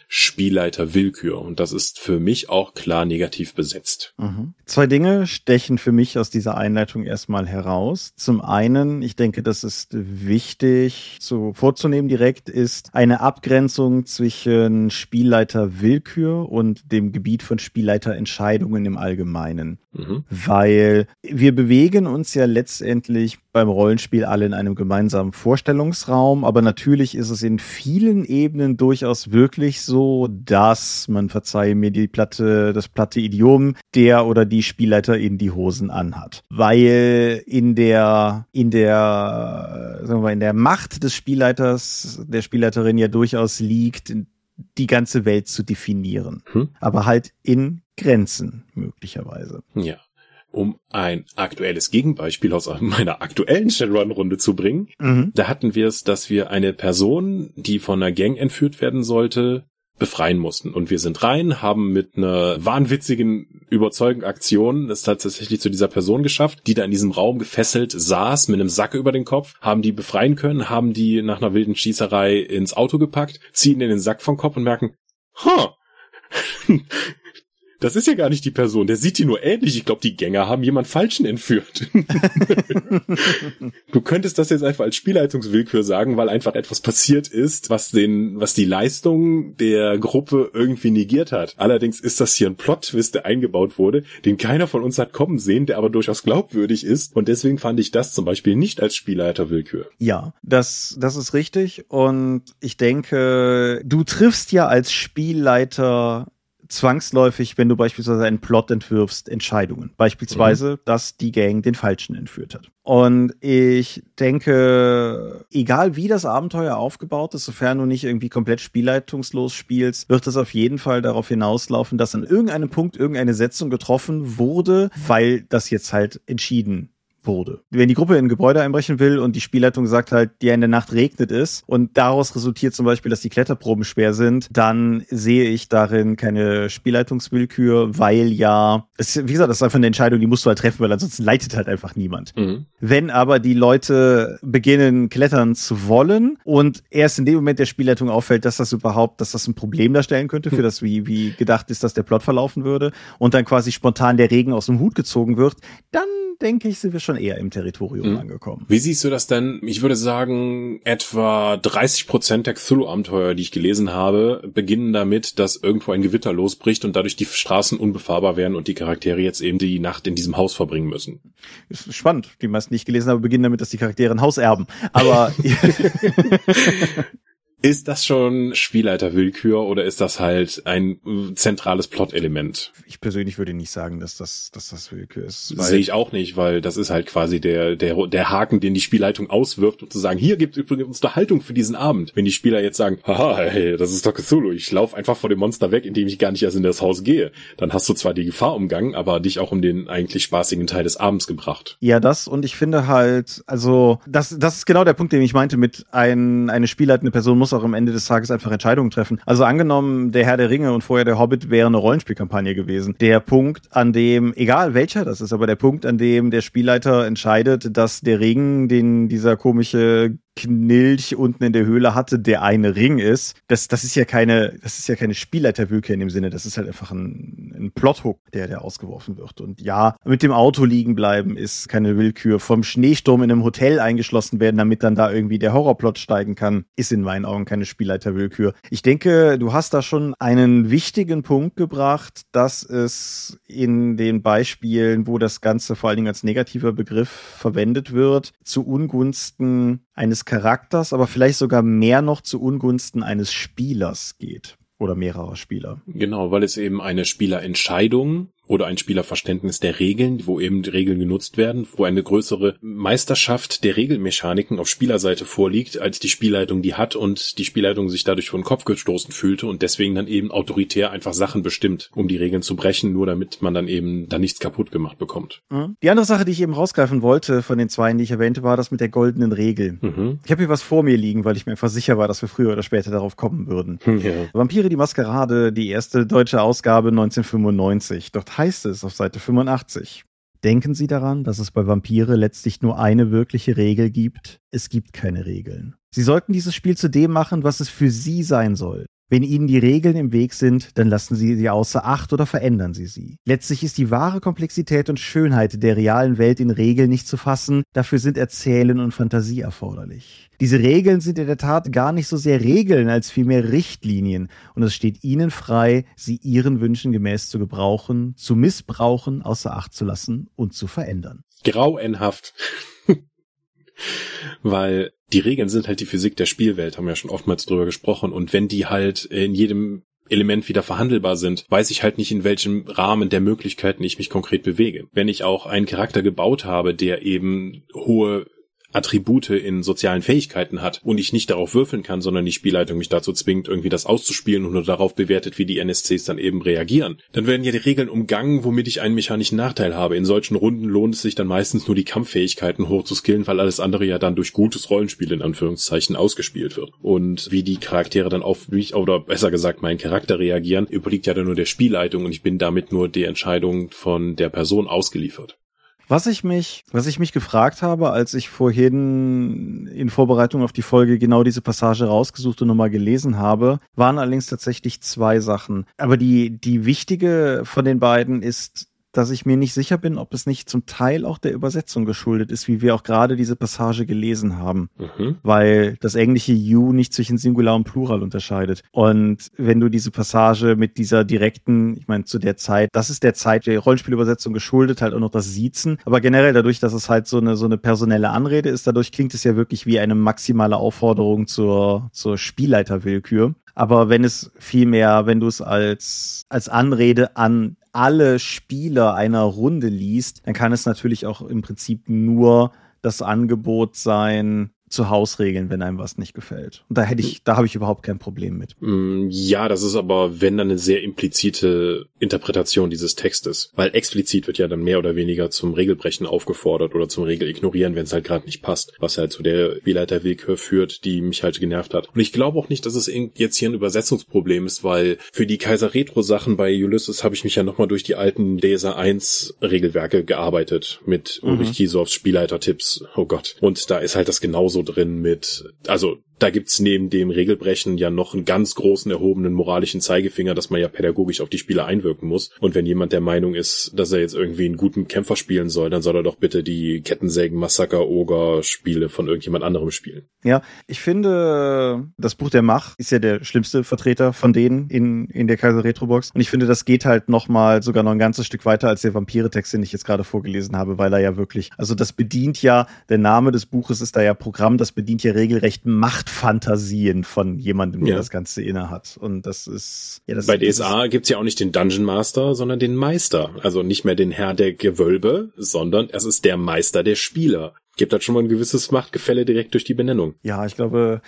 Spielleiterwillkür und das ist für mich auch klar negativ besetzt. Mhm. Zwei Dinge stechen für mich aus dieser Einleitung erstmal heraus. Zum einen, ich denke, das ist wichtig zu vorzunehmen direkt, ist eine Abgrenzung zwischen Spielleiter Willkür und dem Gebiet von Spielleiterentscheidungen im Allgemeinen. Mhm. Weil wir bewegen uns ja letztendlich beim Rollenspiel alle in einem gemeinsamen Vorstellungsraum, aber natürlich ist es in vielen Ebenen durchaus wirklich so, dass man verzeihe mir die platte, das platte Idiom, der oder die Spielleiter in die Hosen anhat. Weil in der, in der, sagen wir, in der Macht des Spielleiters, der Spielleiterin ja durchaus liegt, die ganze Welt zu definieren. Hm? Aber halt in Grenzen möglicherweise. Ja. Um ein aktuelles Gegenbeispiel aus meiner aktuellen Shadowrun-Runde zu bringen, mhm. da hatten wir es, dass wir eine Person, die von einer Gang entführt werden sollte, befreien mussten. Und wir sind rein, haben mit einer wahnwitzigen, überzeugenden Aktion es tatsächlich zu dieser Person geschafft, die da in diesem Raum gefesselt saß, mit einem Sack über den Kopf, haben die befreien können, haben die nach einer wilden Schießerei ins Auto gepackt, ziehen in den Sack vom Kopf und merken, huh, das ist ja gar nicht die Person, der sieht die nur ähnlich. Ich glaube, die Gänger haben jemand Falschen entführt. du könntest das jetzt einfach als Spielleitungswillkür sagen, weil einfach etwas passiert ist, was den, was die Leistung der Gruppe irgendwie negiert hat. Allerdings ist das hier ein Plot-Twist, der eingebaut wurde, den keiner von uns hat kommen sehen, der aber durchaus glaubwürdig ist. Und deswegen fand ich das zum Beispiel nicht als Spielleiterwillkür. Ja, das, das ist richtig. Und ich denke, du triffst ja als Spielleiter zwangsläufig, wenn du beispielsweise einen Plot entwirfst, Entscheidungen. Beispielsweise, mhm. dass die Gang den Falschen entführt hat. Und ich denke, egal wie das Abenteuer aufgebaut ist, sofern du nicht irgendwie komplett spielleitungslos spielst, wird es auf jeden Fall darauf hinauslaufen, dass an irgendeinem Punkt irgendeine Setzung getroffen wurde, weil das jetzt halt entschieden wurde. Wenn die Gruppe in ein Gebäude einbrechen will und die Spielleitung sagt halt, ja, in der Nacht regnet es und daraus resultiert zum Beispiel, dass die Kletterproben schwer sind, dann sehe ich darin keine Spielleitungswillkür, weil ja, es, wie gesagt, das ist einfach eine Entscheidung, die musst du halt treffen, weil ansonsten leitet halt einfach niemand. Mhm. Wenn aber die Leute beginnen, klettern zu wollen und erst in dem Moment der Spielleitung auffällt, dass das überhaupt, dass das ein Problem darstellen könnte für hm. das, wie, wie gedacht ist, dass der Plot verlaufen würde und dann quasi spontan der Regen aus dem Hut gezogen wird, dann denke ich, sind wir schon eher im Territorium mhm. angekommen. Wie siehst du das denn? Ich würde sagen, etwa 30 Prozent der Cthulhu-Abenteuer, die ich gelesen habe, beginnen damit, dass irgendwo ein Gewitter losbricht und dadurch die Straßen unbefahrbar werden und die Charaktere jetzt eben die Nacht in diesem Haus verbringen müssen. Ist spannend. Die meisten, die ich gelesen habe, beginnen damit, dass die Charaktere ein Haus erben. Aber Ist das schon Spielleiterwillkür oder ist das halt ein äh, zentrales Plot-Element? Ich persönlich würde nicht sagen, dass das, dass das Willkür ist. Sehe ich auch nicht, weil das ist halt quasi der, der, der Haken, den die Spielleitung auswirft, um zu sagen, hier gibt es übrigens Unterhaltung für diesen Abend. Wenn die Spieler jetzt sagen, haha, hey, das ist doch Cthulhu, ich laufe einfach vor dem Monster weg, indem ich gar nicht erst in das Haus gehe, dann hast du zwar die Gefahr umgangen, aber dich auch um den eigentlich spaßigen Teil des Abends gebracht. Ja, das und ich finde halt, also, das, das ist genau der Punkt, den ich meinte mit ein, eine spielleitende Person muss muss auch am Ende des Tages einfach Entscheidungen treffen. Also angenommen, der Herr der Ringe und vorher der Hobbit wäre eine Rollenspielkampagne gewesen. Der Punkt, an dem, egal welcher das ist, aber der Punkt, an dem der Spielleiter entscheidet, dass der Ring, den dieser komische Knilch unten in der Höhle hatte, der eine Ring ist. Das, das ist ja keine, das ist ja keine Spielleiterwürke in dem Sinne. Das ist halt einfach ein, ein Plothook, der, der ausgeworfen wird. Und ja, mit dem Auto liegen bleiben ist keine Willkür. Vom Schneesturm in einem Hotel eingeschlossen werden, damit dann da irgendwie der Horrorplot steigen kann, ist in meinen Augen keine Spielleiterwillkür. Ich denke, du hast da schon einen wichtigen Punkt gebracht, dass es in den Beispielen, wo das Ganze vor allen Dingen als negativer Begriff verwendet wird, zu Ungunsten eines Charakters, aber vielleicht sogar mehr noch zu Ungunsten eines Spielers geht oder mehrerer Spieler. Genau, weil es eben eine Spielerentscheidung oder ein Spielerverständnis der Regeln, wo eben die Regeln genutzt werden, wo eine größere Meisterschaft der Regelmechaniken auf Spielerseite vorliegt, als die Spielleitung die hat und die Spielleitung sich dadurch vor den Kopf gestoßen fühlte und deswegen dann eben autoritär einfach Sachen bestimmt, um die Regeln zu brechen, nur damit man dann eben da nichts kaputt gemacht bekommt. Mhm. Die andere Sache, die ich eben rausgreifen wollte von den zwei, die ich erwähnte, war das mit der goldenen Regel. Mhm. Ich habe hier was vor mir liegen, weil ich mir einfach sicher war, dass wir früher oder später darauf kommen würden. Ja. Vampire die Maskerade, die erste deutsche Ausgabe 1995. Dort heißt es auf Seite 85. Denken Sie daran, dass es bei Vampire letztlich nur eine wirkliche Regel gibt? Es gibt keine Regeln. Sie sollten dieses Spiel zu dem machen, was es für Sie sein soll. Wenn Ihnen die Regeln im Weg sind, dann lassen Sie sie außer Acht oder verändern Sie sie. Letztlich ist die wahre Komplexität und Schönheit der realen Welt in Regeln nicht zu fassen, dafür sind Erzählen und Fantasie erforderlich. Diese Regeln sind in der Tat gar nicht so sehr Regeln als vielmehr Richtlinien und es steht Ihnen frei, sie Ihren Wünschen gemäß zu gebrauchen, zu missbrauchen, außer Acht zu lassen und zu verändern. Grauenhaft. Weil die Regeln sind halt die Physik der Spielwelt, haben wir ja schon oftmals drüber gesprochen. Und wenn die halt in jedem Element wieder verhandelbar sind, weiß ich halt nicht, in welchem Rahmen der Möglichkeiten ich mich konkret bewege. Wenn ich auch einen Charakter gebaut habe, der eben hohe Attribute in sozialen Fähigkeiten hat und ich nicht darauf würfeln kann, sondern die Spielleitung mich dazu zwingt, irgendwie das auszuspielen und nur darauf bewertet, wie die NSCs dann eben reagieren, dann werden ja die Regeln umgangen, womit ich einen mechanischen Nachteil habe. In solchen Runden lohnt es sich dann meistens nur die Kampffähigkeiten hochzuskillen, weil alles andere ja dann durch gutes Rollenspiel in Anführungszeichen ausgespielt wird. Und wie die Charaktere dann auf mich, oder besser gesagt meinen Charakter reagieren, überliegt ja dann nur der Spielleitung und ich bin damit nur die Entscheidung von der Person ausgeliefert. Was ich mich, was ich mich gefragt habe, als ich vorhin in Vorbereitung auf die Folge genau diese Passage rausgesucht und nochmal gelesen habe, waren allerdings tatsächlich zwei Sachen. Aber die, die wichtige von den beiden ist dass ich mir nicht sicher bin, ob es nicht zum Teil auch der Übersetzung geschuldet ist, wie wir auch gerade diese Passage gelesen haben. Mhm. Weil das englische you nicht zwischen Singular und Plural unterscheidet. Und wenn du diese Passage mit dieser direkten, ich meine, zu der Zeit, das ist der Zeit der Rollenspielübersetzung geschuldet, halt auch noch das Siezen. Aber generell dadurch, dass es halt so eine, so eine personelle Anrede ist, dadurch klingt es ja wirklich wie eine maximale Aufforderung zur, zur Spielleiterwillkür. Aber wenn es vielmehr, wenn du es als, als Anrede an alle Spieler einer Runde liest, dann kann es natürlich auch im Prinzip nur das Angebot sein, zu Hausregeln, wenn einem was nicht gefällt. Und da hätte ich, da habe ich überhaupt kein Problem mit. Mm, ja, das ist aber, wenn dann eine sehr implizite Interpretation dieses Textes. Weil explizit wird ja dann mehr oder weniger zum Regelbrechen aufgefordert oder zum Regel ignorieren, wenn es halt gerade nicht passt. Was halt zu der Spielleiterwillkür führt, die mich halt genervt hat. Und ich glaube auch nicht, dass es jetzt hier ein Übersetzungsproblem ist, weil für die Kaiser Retro Sachen bei Ulysses habe ich mich ja nochmal durch die alten DSA 1 Regelwerke gearbeitet mit Ulrich mhm. Kiesows Spielleiter-Tipps. Oh Gott. Und da ist halt das genauso drin mit, also da gibt's neben dem Regelbrechen ja noch einen ganz großen erhobenen moralischen Zeigefinger, dass man ja pädagogisch auf die Spieler einwirken muss. Und wenn jemand der Meinung ist, dass er jetzt irgendwie einen guten Kämpfer spielen soll, dann soll er doch bitte die Kettensägen, Massaker, Oger Spiele von irgendjemand anderem spielen. Ja, ich finde, das Buch der Macht ist ja der schlimmste Vertreter von denen in, in der Kaiser Retro Box. Und ich finde, das geht halt noch mal sogar noch ein ganzes Stück weiter als der Vampire-Text, den ich jetzt gerade vorgelesen habe, weil er ja wirklich, also das bedient ja, der Name des Buches ist da ja Programm, das bedient ja regelrecht Macht Fantasien von jemandem, der ja. das Ganze inne hat. Und das ist. Ja, das, Bei DSA ist, gibt's ja auch nicht den Dungeon Master, sondern den Meister. Also nicht mehr den Herr der Gewölbe, sondern es ist der Meister der Spieler gibt halt schon mal ein gewisses Machtgefälle direkt durch die Benennung. Ja, ich glaube,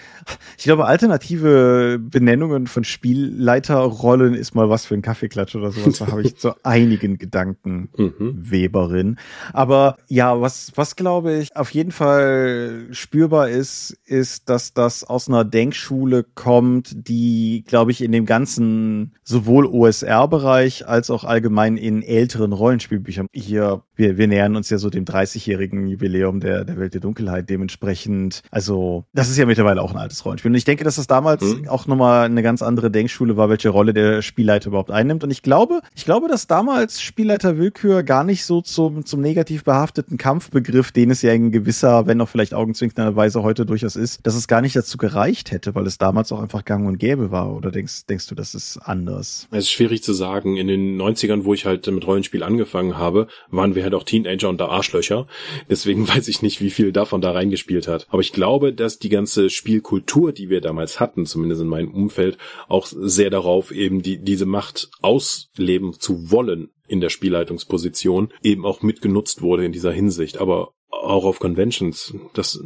ich glaube, alternative Benennungen von Spielleiterrollen ist mal was für ein Kaffeeklatsch oder sowas. Da habe ich so einigen Gedanken, mhm. Weberin. Aber ja, was, was glaube ich auf jeden Fall spürbar ist, ist, dass das aus einer Denkschule kommt, die, glaube ich, in dem ganzen sowohl OSR-Bereich als auch allgemein in älteren Rollenspielbüchern hier, wir, wir nähern uns ja so dem 30-jährigen Jubiläum der der, Welt der Dunkelheit dementsprechend. Also, das ist ja mittlerweile auch ein altes Rollenspiel. Und ich denke, dass das damals mhm. auch nochmal eine ganz andere Denkschule war, welche Rolle der Spielleiter überhaupt einnimmt. Und ich glaube, ich glaube, dass damals Spielleiter Willkür gar nicht so zum, zum negativ behafteten Kampfbegriff, den es ja in gewisser, wenn auch vielleicht augenzwinkender Weise heute durchaus ist, dass es gar nicht dazu gereicht hätte, weil es damals auch einfach gang und gäbe war. Oder denkst, denkst du, das ist anders? Es ist schwierig zu sagen. In den 90ern, wo ich halt mit Rollenspiel angefangen habe, waren wir halt auch Teenager und da Arschlöcher. Deswegen weiß ich nicht, nicht, wie viel davon da reingespielt hat. Aber ich glaube, dass die ganze Spielkultur, die wir damals hatten, zumindest in meinem Umfeld, auch sehr darauf eben die, diese Macht ausleben zu wollen in der Spielleitungsposition eben auch mitgenutzt wurde in dieser Hinsicht. Aber auch auf Conventions. Das,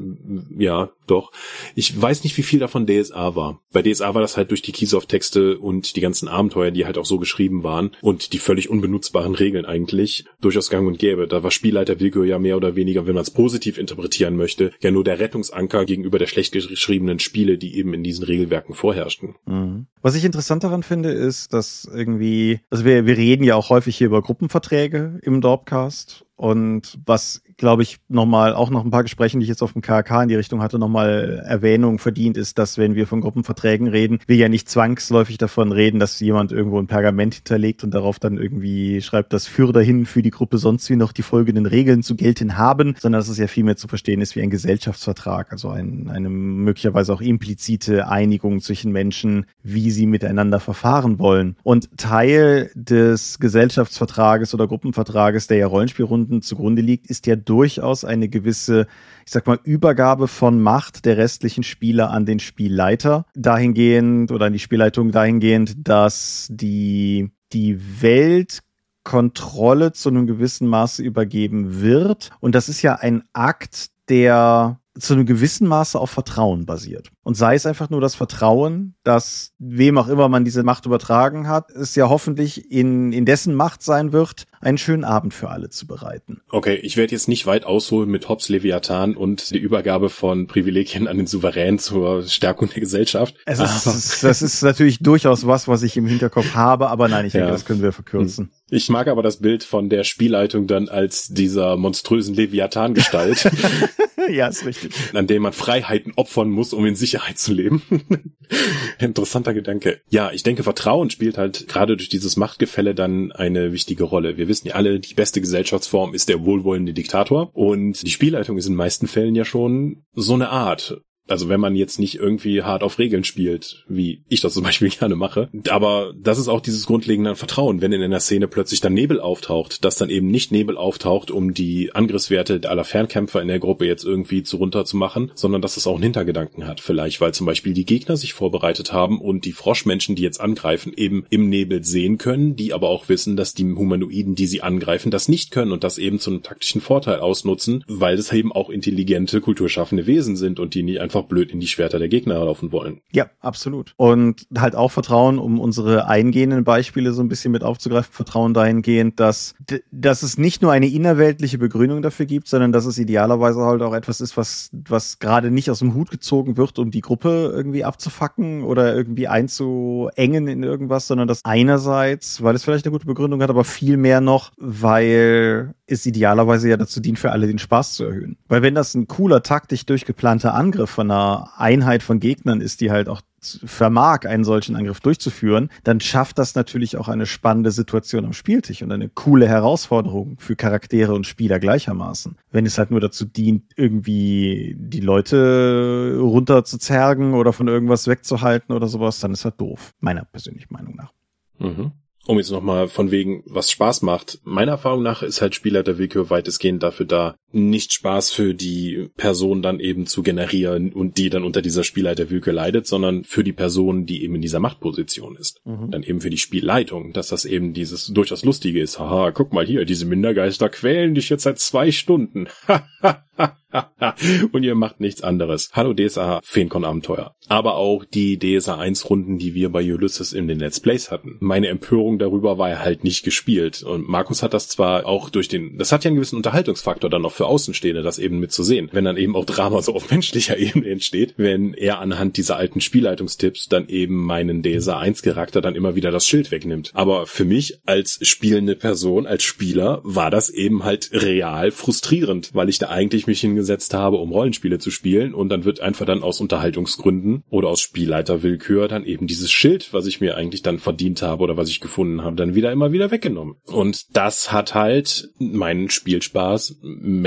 ja, doch. Ich weiß nicht, wie viel davon DSA war. Bei DSA war das halt durch die Keysoft-Texte und die ganzen Abenteuer, die halt auch so geschrieben waren und die völlig unbenutzbaren Regeln eigentlich durchaus gang und gäbe. Da war Spielleiter Willkür ja mehr oder weniger, wenn man es positiv interpretieren möchte, ja nur der Rettungsanker gegenüber der schlecht geschriebenen Spiele, die eben in diesen Regelwerken vorherrschten. Mhm. Was ich interessant daran finde, ist, dass irgendwie, also wir, wir reden ja auch häufig hier über Gruppenverträge im Dorpcast und was, glaube ich, nochmal, auch noch ein paar Gesprächen, die ich jetzt auf dem KK in die Richtung hatte, nochmal Erwähnung verdient, ist, dass wenn wir von Gruppenverträgen reden, wir ja nicht zwangsläufig davon reden, dass jemand irgendwo ein Pergament hinterlegt und darauf dann irgendwie schreibt, dass für dahin für die Gruppe sonst wie noch die folgenden Regeln zu gelten haben, sondern dass es ja viel mehr zu verstehen ist wie ein Gesellschaftsvertrag, also ein, eine möglicherweise auch implizite Einigung zwischen Menschen, wie sie miteinander verfahren wollen. Und Teil des Gesellschaftsvertrages oder Gruppenvertrages, der ja Rollenspielrunden zugrunde liegt, ist ja durchaus eine gewisse, ich sag mal, Übergabe von Macht der restlichen Spieler an den Spielleiter. Dahingehend oder an die Spielleitung dahingehend, dass die, die Welt Kontrolle zu einem gewissen Maße übergeben wird. Und das ist ja ein Akt, der zu einem gewissen Maße auf Vertrauen basiert. Und sei es einfach nur das Vertrauen, dass wem auch immer man diese Macht übertragen hat, es ja hoffentlich in, in dessen Macht sein wird, einen schönen Abend für alle zu bereiten. Okay, ich werde jetzt nicht weit ausholen mit Hobbes Leviathan und die Übergabe von Privilegien an den Souverän zur Stärkung der Gesellschaft. Es ist, das ist natürlich durchaus was, was ich im Hinterkopf habe, aber nein, ich denke, ja. das können wir verkürzen. Ich mag aber das Bild von der Spielleitung dann als dieser monströsen Leviathan-Gestalt. ja, ist richtig. An dem man Freiheiten opfern muss, um in Sicherheit zu leben. Interessanter Gedanke. Ja, ich denke, Vertrauen spielt halt gerade durch dieses Machtgefälle dann eine wichtige Rolle. Wir wissen ja alle, die beste Gesellschaftsform ist der wohlwollende Diktator. Und die Spielleitung ist in den meisten Fällen ja schon so eine Art Also wenn man jetzt nicht irgendwie hart auf Regeln spielt, wie ich das zum Beispiel gerne mache. Aber das ist auch dieses grundlegende Vertrauen, wenn in einer Szene plötzlich dann Nebel auftaucht, dass dann eben nicht Nebel auftaucht, um die Angriffswerte aller Fernkämpfer in der Gruppe jetzt irgendwie zu runter zu machen, sondern dass es auch einen Hintergedanken hat. Vielleicht, weil zum Beispiel die Gegner sich vorbereitet haben und die Froschmenschen, die jetzt angreifen, eben im Nebel sehen können, die aber auch wissen, dass die Humanoiden, die sie angreifen, das nicht können und das eben zu einem taktischen Vorteil ausnutzen, weil es eben auch intelligente, kulturschaffende Wesen sind und die nicht einfach einfach blöd in die Schwerter der Gegner laufen wollen. Ja, absolut. Und halt auch Vertrauen, um unsere eingehenden Beispiele so ein bisschen mit aufzugreifen, Vertrauen dahingehend, dass, dass es nicht nur eine innerweltliche Begründung dafür gibt, sondern dass es idealerweise halt auch etwas ist, was, was gerade nicht aus dem Hut gezogen wird, um die Gruppe irgendwie abzufacken oder irgendwie einzuengen in irgendwas, sondern dass einerseits, weil es vielleicht eine gute Begründung hat, aber viel mehr noch, weil es idealerweise ja dazu dient, für alle den Spaß zu erhöhen. Weil wenn das ein cooler, taktisch durchgeplanter Angriff von einer Einheit von Gegnern ist, die halt auch vermag, einen solchen Angriff durchzuführen, dann schafft das natürlich auch eine spannende Situation am Spieltisch und eine coole Herausforderung für Charaktere und Spieler gleichermaßen. Wenn es halt nur dazu dient, irgendwie die Leute runterzuzergen oder von irgendwas wegzuhalten oder sowas, dann ist halt doof. Meiner persönlichen Meinung nach. Mhm um jetzt nochmal von wegen, was Spaß macht. Meiner Erfahrung nach ist halt Spieler der Willkür weitestgehend dafür da, nicht Spaß für die Person dann eben zu generieren und die dann unter dieser Spielleiter Willkür leidet, sondern für die Person, die eben in dieser Machtposition ist. Mhm. Dann eben für die Spielleitung, dass das eben dieses durchaus Lustige ist. Haha, guck mal hier, diese Mindergeister quälen dich jetzt seit zwei Stunden. und ihr macht nichts anderes. Hallo DSA Feencon Abenteuer. Aber auch die DSA 1 Runden, die wir bei Ulysses in den Let's Plays hatten. Meine Empörung darüber war halt nicht gespielt. Und Markus hat das zwar auch durch den, das hat ja einen gewissen Unterhaltungsfaktor dann noch für Außenstehende, das eben mitzusehen. Wenn dann eben auch Drama so auf menschlicher Ebene entsteht, wenn er anhand dieser alten Spielleitungstipps dann eben meinen DSA 1 Charakter dann immer wieder das Schild wegnimmt. Aber für mich als spielende Person, als Spieler, war das eben halt real frustrierend, weil ich da eigentlich mich hingesetzt habe, um Rollenspiele zu spielen und dann wird einfach dann aus Unterhaltungsgründen oder aus Spielleiterwillkür dann eben dieses Schild, was ich mir eigentlich dann verdient habe oder was ich gefunden habe, dann wieder immer wieder weggenommen. Und das hat halt meinen Spielspaß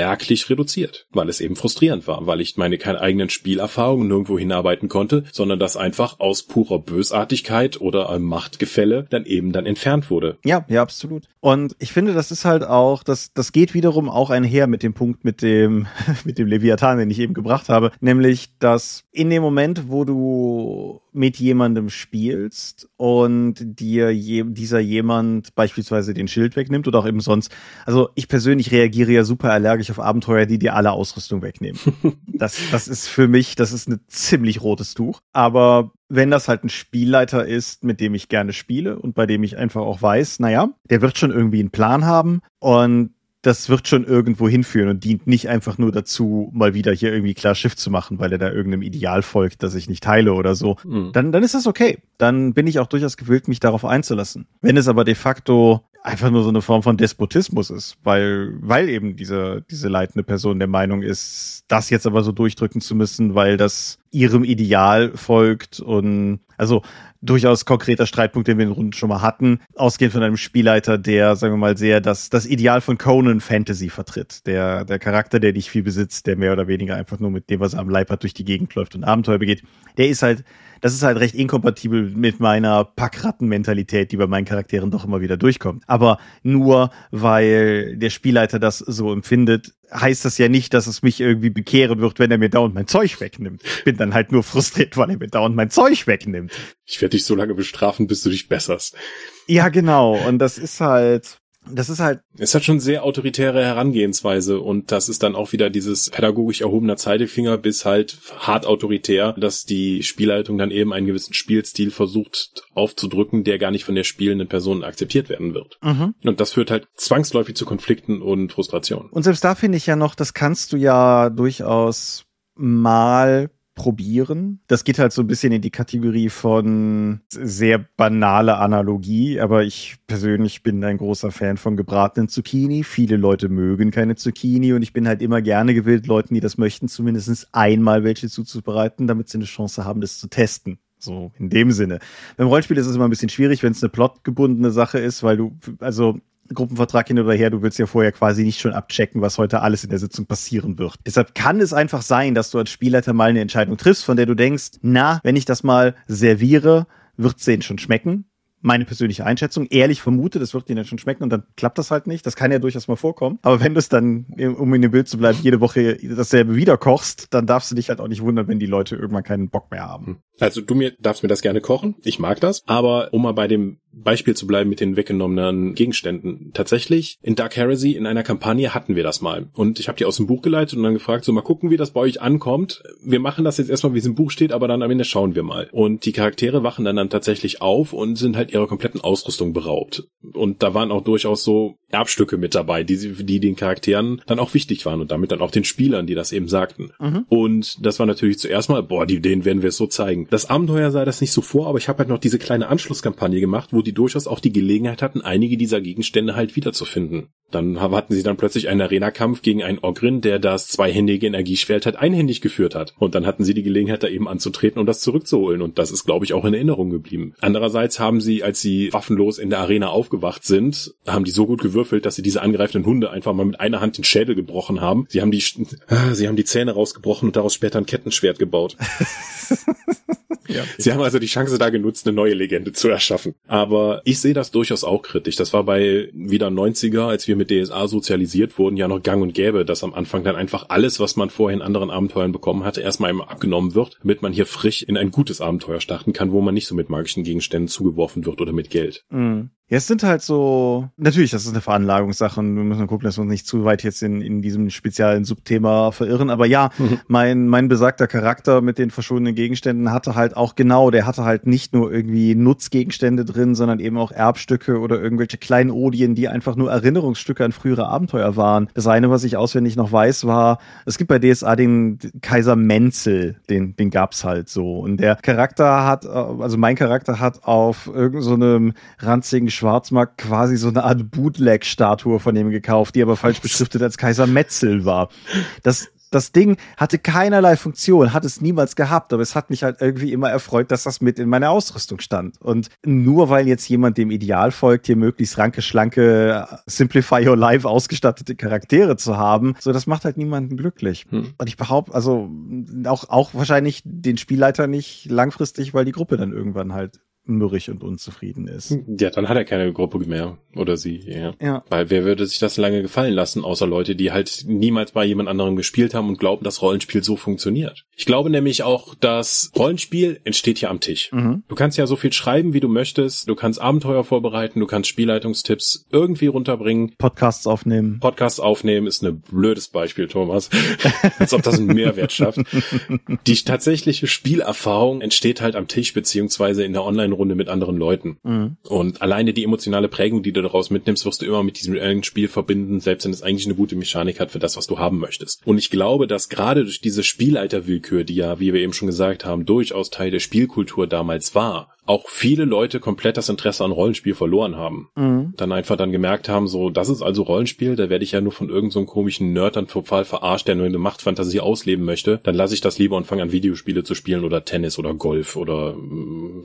merklich reduziert, weil es eben frustrierend war, weil ich meine keine eigenen Spielerfahrungen nirgendwo hinarbeiten konnte, sondern das einfach aus purer Bösartigkeit oder Machtgefälle dann eben dann entfernt wurde. Ja, ja, absolut. Und ich finde, das ist halt auch, das, das geht wiederum auch einher mit dem Punkt mit dem, mit dem Leviathan, den ich eben gebracht habe, nämlich, dass in dem Moment, wo du mit jemandem spielst und dir je, dieser jemand beispielsweise den Schild wegnimmt oder auch eben sonst. Also ich persönlich reagiere ja super allergisch auf Abenteuer, die dir alle Ausrüstung wegnehmen. das, das ist für mich, das ist ein ziemlich rotes Tuch. Aber wenn das halt ein Spielleiter ist, mit dem ich gerne spiele und bei dem ich einfach auch weiß, naja, der wird schon irgendwie einen Plan haben und das wird schon irgendwo hinführen und dient nicht einfach nur dazu, mal wieder hier irgendwie klar Schiff zu machen, weil er da irgendeinem Ideal folgt, das ich nicht teile oder so, mhm. dann, dann ist das okay. Dann bin ich auch durchaus gewillt, mich darauf einzulassen. Wenn es aber de facto einfach nur so eine Form von Despotismus ist, weil, weil eben diese, diese leitende Person der Meinung ist, das jetzt aber so durchdrücken zu müssen, weil das ihrem Ideal folgt und also durchaus konkreter Streitpunkt, den wir in den Runden schon mal hatten, ausgehend von einem Spielleiter, der, sagen wir mal, sehr das, das Ideal von Conan Fantasy vertritt. Der, der Charakter, der nicht viel besitzt, der mehr oder weniger einfach nur mit dem, was er am Leib hat, durch die Gegend läuft und Abenteuer begeht, der ist halt, das ist halt recht inkompatibel mit meiner Packratten-Mentalität, die bei meinen Charakteren doch immer wieder durchkommt. Aber nur weil der Spielleiter das so empfindet, heißt das ja nicht, dass es mich irgendwie bekehren wird, wenn er mir dauernd mein Zeug wegnimmt. Ich bin dann halt nur frustriert, weil er mir dauernd mein Zeug wegnimmt. Ich werde dich so lange bestrafen, bis du dich besserst. Ja, genau. Und das ist halt, das ist halt. Es hat schon sehr autoritäre Herangehensweise und das ist dann auch wieder dieses pädagogisch erhobener Zeigefinger bis halt hart autoritär, dass die Spielleitung dann eben einen gewissen Spielstil versucht aufzudrücken, der gar nicht von der spielenden Person akzeptiert werden wird. Mhm. Und das führt halt zwangsläufig zu Konflikten und Frustration. Und selbst da finde ich ja noch, das kannst du ja durchaus mal probieren. Das geht halt so ein bisschen in die Kategorie von sehr banale Analogie, aber ich persönlich bin ein großer Fan von gebratenen Zucchini. Viele Leute mögen keine Zucchini und ich bin halt immer gerne gewillt, Leuten, die das möchten, zumindest einmal welche zuzubereiten, damit sie eine Chance haben, das zu testen. So, in dem Sinne. Beim Rollenspiel ist es immer ein bisschen schwierig, wenn es eine plotgebundene Sache ist, weil du, also Gruppenvertrag hin oder her, du willst ja vorher quasi nicht schon abchecken, was heute alles in der Sitzung passieren wird. Deshalb kann es einfach sein, dass du als Spielleiter mal eine Entscheidung triffst, von der du denkst, na, wenn ich das mal serviere, wird es denen schon schmecken meine persönliche Einschätzung, ehrlich vermute, das wird ihnen schon schmecken und dann klappt das halt nicht. Das kann ja durchaus mal vorkommen. Aber wenn du es dann, um in dem Bild zu bleiben, jede Woche dasselbe wieder kochst, dann darfst du dich halt auch nicht wundern, wenn die Leute irgendwann keinen Bock mehr haben. Also du mir darfst mir das gerne kochen. Ich mag das. Aber um mal bei dem Beispiel zu bleiben mit den weggenommenen Gegenständen. Tatsächlich, in Dark Heresy, in einer Kampagne hatten wir das mal. Und ich habe die aus dem Buch geleitet und dann gefragt, so mal gucken, wie das bei euch ankommt. Wir machen das jetzt erstmal, wie es im Buch steht, aber dann am Ende schauen wir mal. Und die Charaktere wachen dann, dann tatsächlich auf und sind halt ihrer kompletten Ausrüstung beraubt. Und da waren auch durchaus so Erbstücke mit dabei, die, die den Charakteren dann auch wichtig waren und damit dann auch den Spielern, die das eben sagten. Mhm. Und das war natürlich zuerst mal, boah, die, denen werden wir es so zeigen. Das Abenteuer sah das nicht so vor, aber ich habe halt noch diese kleine Anschlusskampagne gemacht, wo die durchaus auch die Gelegenheit hatten, einige dieser Gegenstände halt wiederzufinden. Dann hatten sie dann plötzlich einen Arena-Kampf gegen einen Ogrin, der das zweihändige Energieschwert halt einhändig geführt hat. Und dann hatten sie die Gelegenheit, da eben anzutreten und das zurückzuholen. Und das ist, glaube ich, auch in Erinnerung geblieben. Andererseits haben sie, als sie waffenlos in der Arena aufgewacht sind, haben die so gut gewürfelt, dass sie diese angreifenden Hunde einfach mal mit einer Hand den Schädel gebrochen haben. Sie haben die, sie haben die Zähne rausgebrochen und daraus später ein Kettenschwert gebaut. Ja, Sie haben also die Chance da genutzt, eine neue Legende zu erschaffen. Aber ich sehe das durchaus auch kritisch. Das war bei wieder 90er, als wir mit DSA sozialisiert wurden, ja noch gang und gäbe, dass am Anfang dann einfach alles, was man vorher in anderen Abenteuern bekommen hatte, erstmal immer abgenommen wird, damit man hier frisch in ein gutes Abenteuer starten kann, wo man nicht so mit magischen Gegenständen zugeworfen wird oder mit Geld. Mhm. Ja, es sind halt so, natürlich, das ist eine Veranlagungssache und wir müssen gucken, dass wir uns nicht zu weit jetzt in, in diesem speziellen Subthema verirren. Aber ja, mhm. mein, mein besagter Charakter mit den verschwundenen Gegenständen hatte halt auch genau, der hatte halt nicht nur irgendwie Nutzgegenstände drin, sondern eben auch Erbstücke oder irgendwelche kleinen Odien, die einfach nur Erinnerungsstücke an frühere Abenteuer waren. Das eine, was ich auswendig noch weiß, war, es gibt bei DSA den Kaiser Menzel, den, den gab's halt so. Und der Charakter hat, also mein Charakter hat auf irgendeinem so ranzigen Schwarzmarkt quasi so eine Art Bootleg-Statue von ihm gekauft, die aber falsch beschriftet als Kaiser Metzel war. Das, das Ding hatte keinerlei Funktion, hat es niemals gehabt, aber es hat mich halt irgendwie immer erfreut, dass das mit in meiner Ausrüstung stand. Und nur weil jetzt jemand dem Ideal folgt, hier möglichst ranke, schlanke, Simplify Your Life ausgestattete Charaktere zu haben, so das macht halt niemanden glücklich. Hm. Und ich behaupte, also auch, auch wahrscheinlich den Spielleiter nicht langfristig, weil die Gruppe dann irgendwann halt mürrig und unzufrieden ist. Ja, dann hat er keine Gruppe mehr. Oder sie, ja. ja. Weil wer würde sich das lange gefallen lassen, außer Leute, die halt niemals bei jemand anderem gespielt haben und glauben, dass Rollenspiel so funktioniert. Ich glaube nämlich auch, dass Rollenspiel entsteht hier am Tisch. Mhm. Du kannst ja so viel schreiben, wie du möchtest. Du kannst Abenteuer vorbereiten, du kannst Spielleitungstipps irgendwie runterbringen. Podcasts aufnehmen. Podcasts aufnehmen ist ein blödes Beispiel, Thomas. Als ob das einen Mehrwert schafft. Die tatsächliche Spielerfahrung entsteht halt am Tisch beziehungsweise in der Online Runde mit anderen Leuten. Mhm. Und alleine die emotionale Prägung, die du daraus mitnimmst, wirst du immer mit diesem Spiel verbinden, selbst wenn es eigentlich eine gute Mechanik hat für das, was du haben möchtest. Und ich glaube, dass gerade durch diese Spielleiterwillkür, die ja, wie wir eben schon gesagt haben, durchaus Teil der Spielkultur damals war, auch viele Leute komplett das Interesse an Rollenspiel verloren haben. Mhm. Dann einfach dann gemerkt haben, so, das ist also Rollenspiel, da werde ich ja nur von irgendeinem so komischen Nerd dann total verarscht, der nur eine Machtfantasie ausleben möchte. Dann lasse ich das lieber und fange an, Videospiele zu spielen oder Tennis oder Golf oder mm,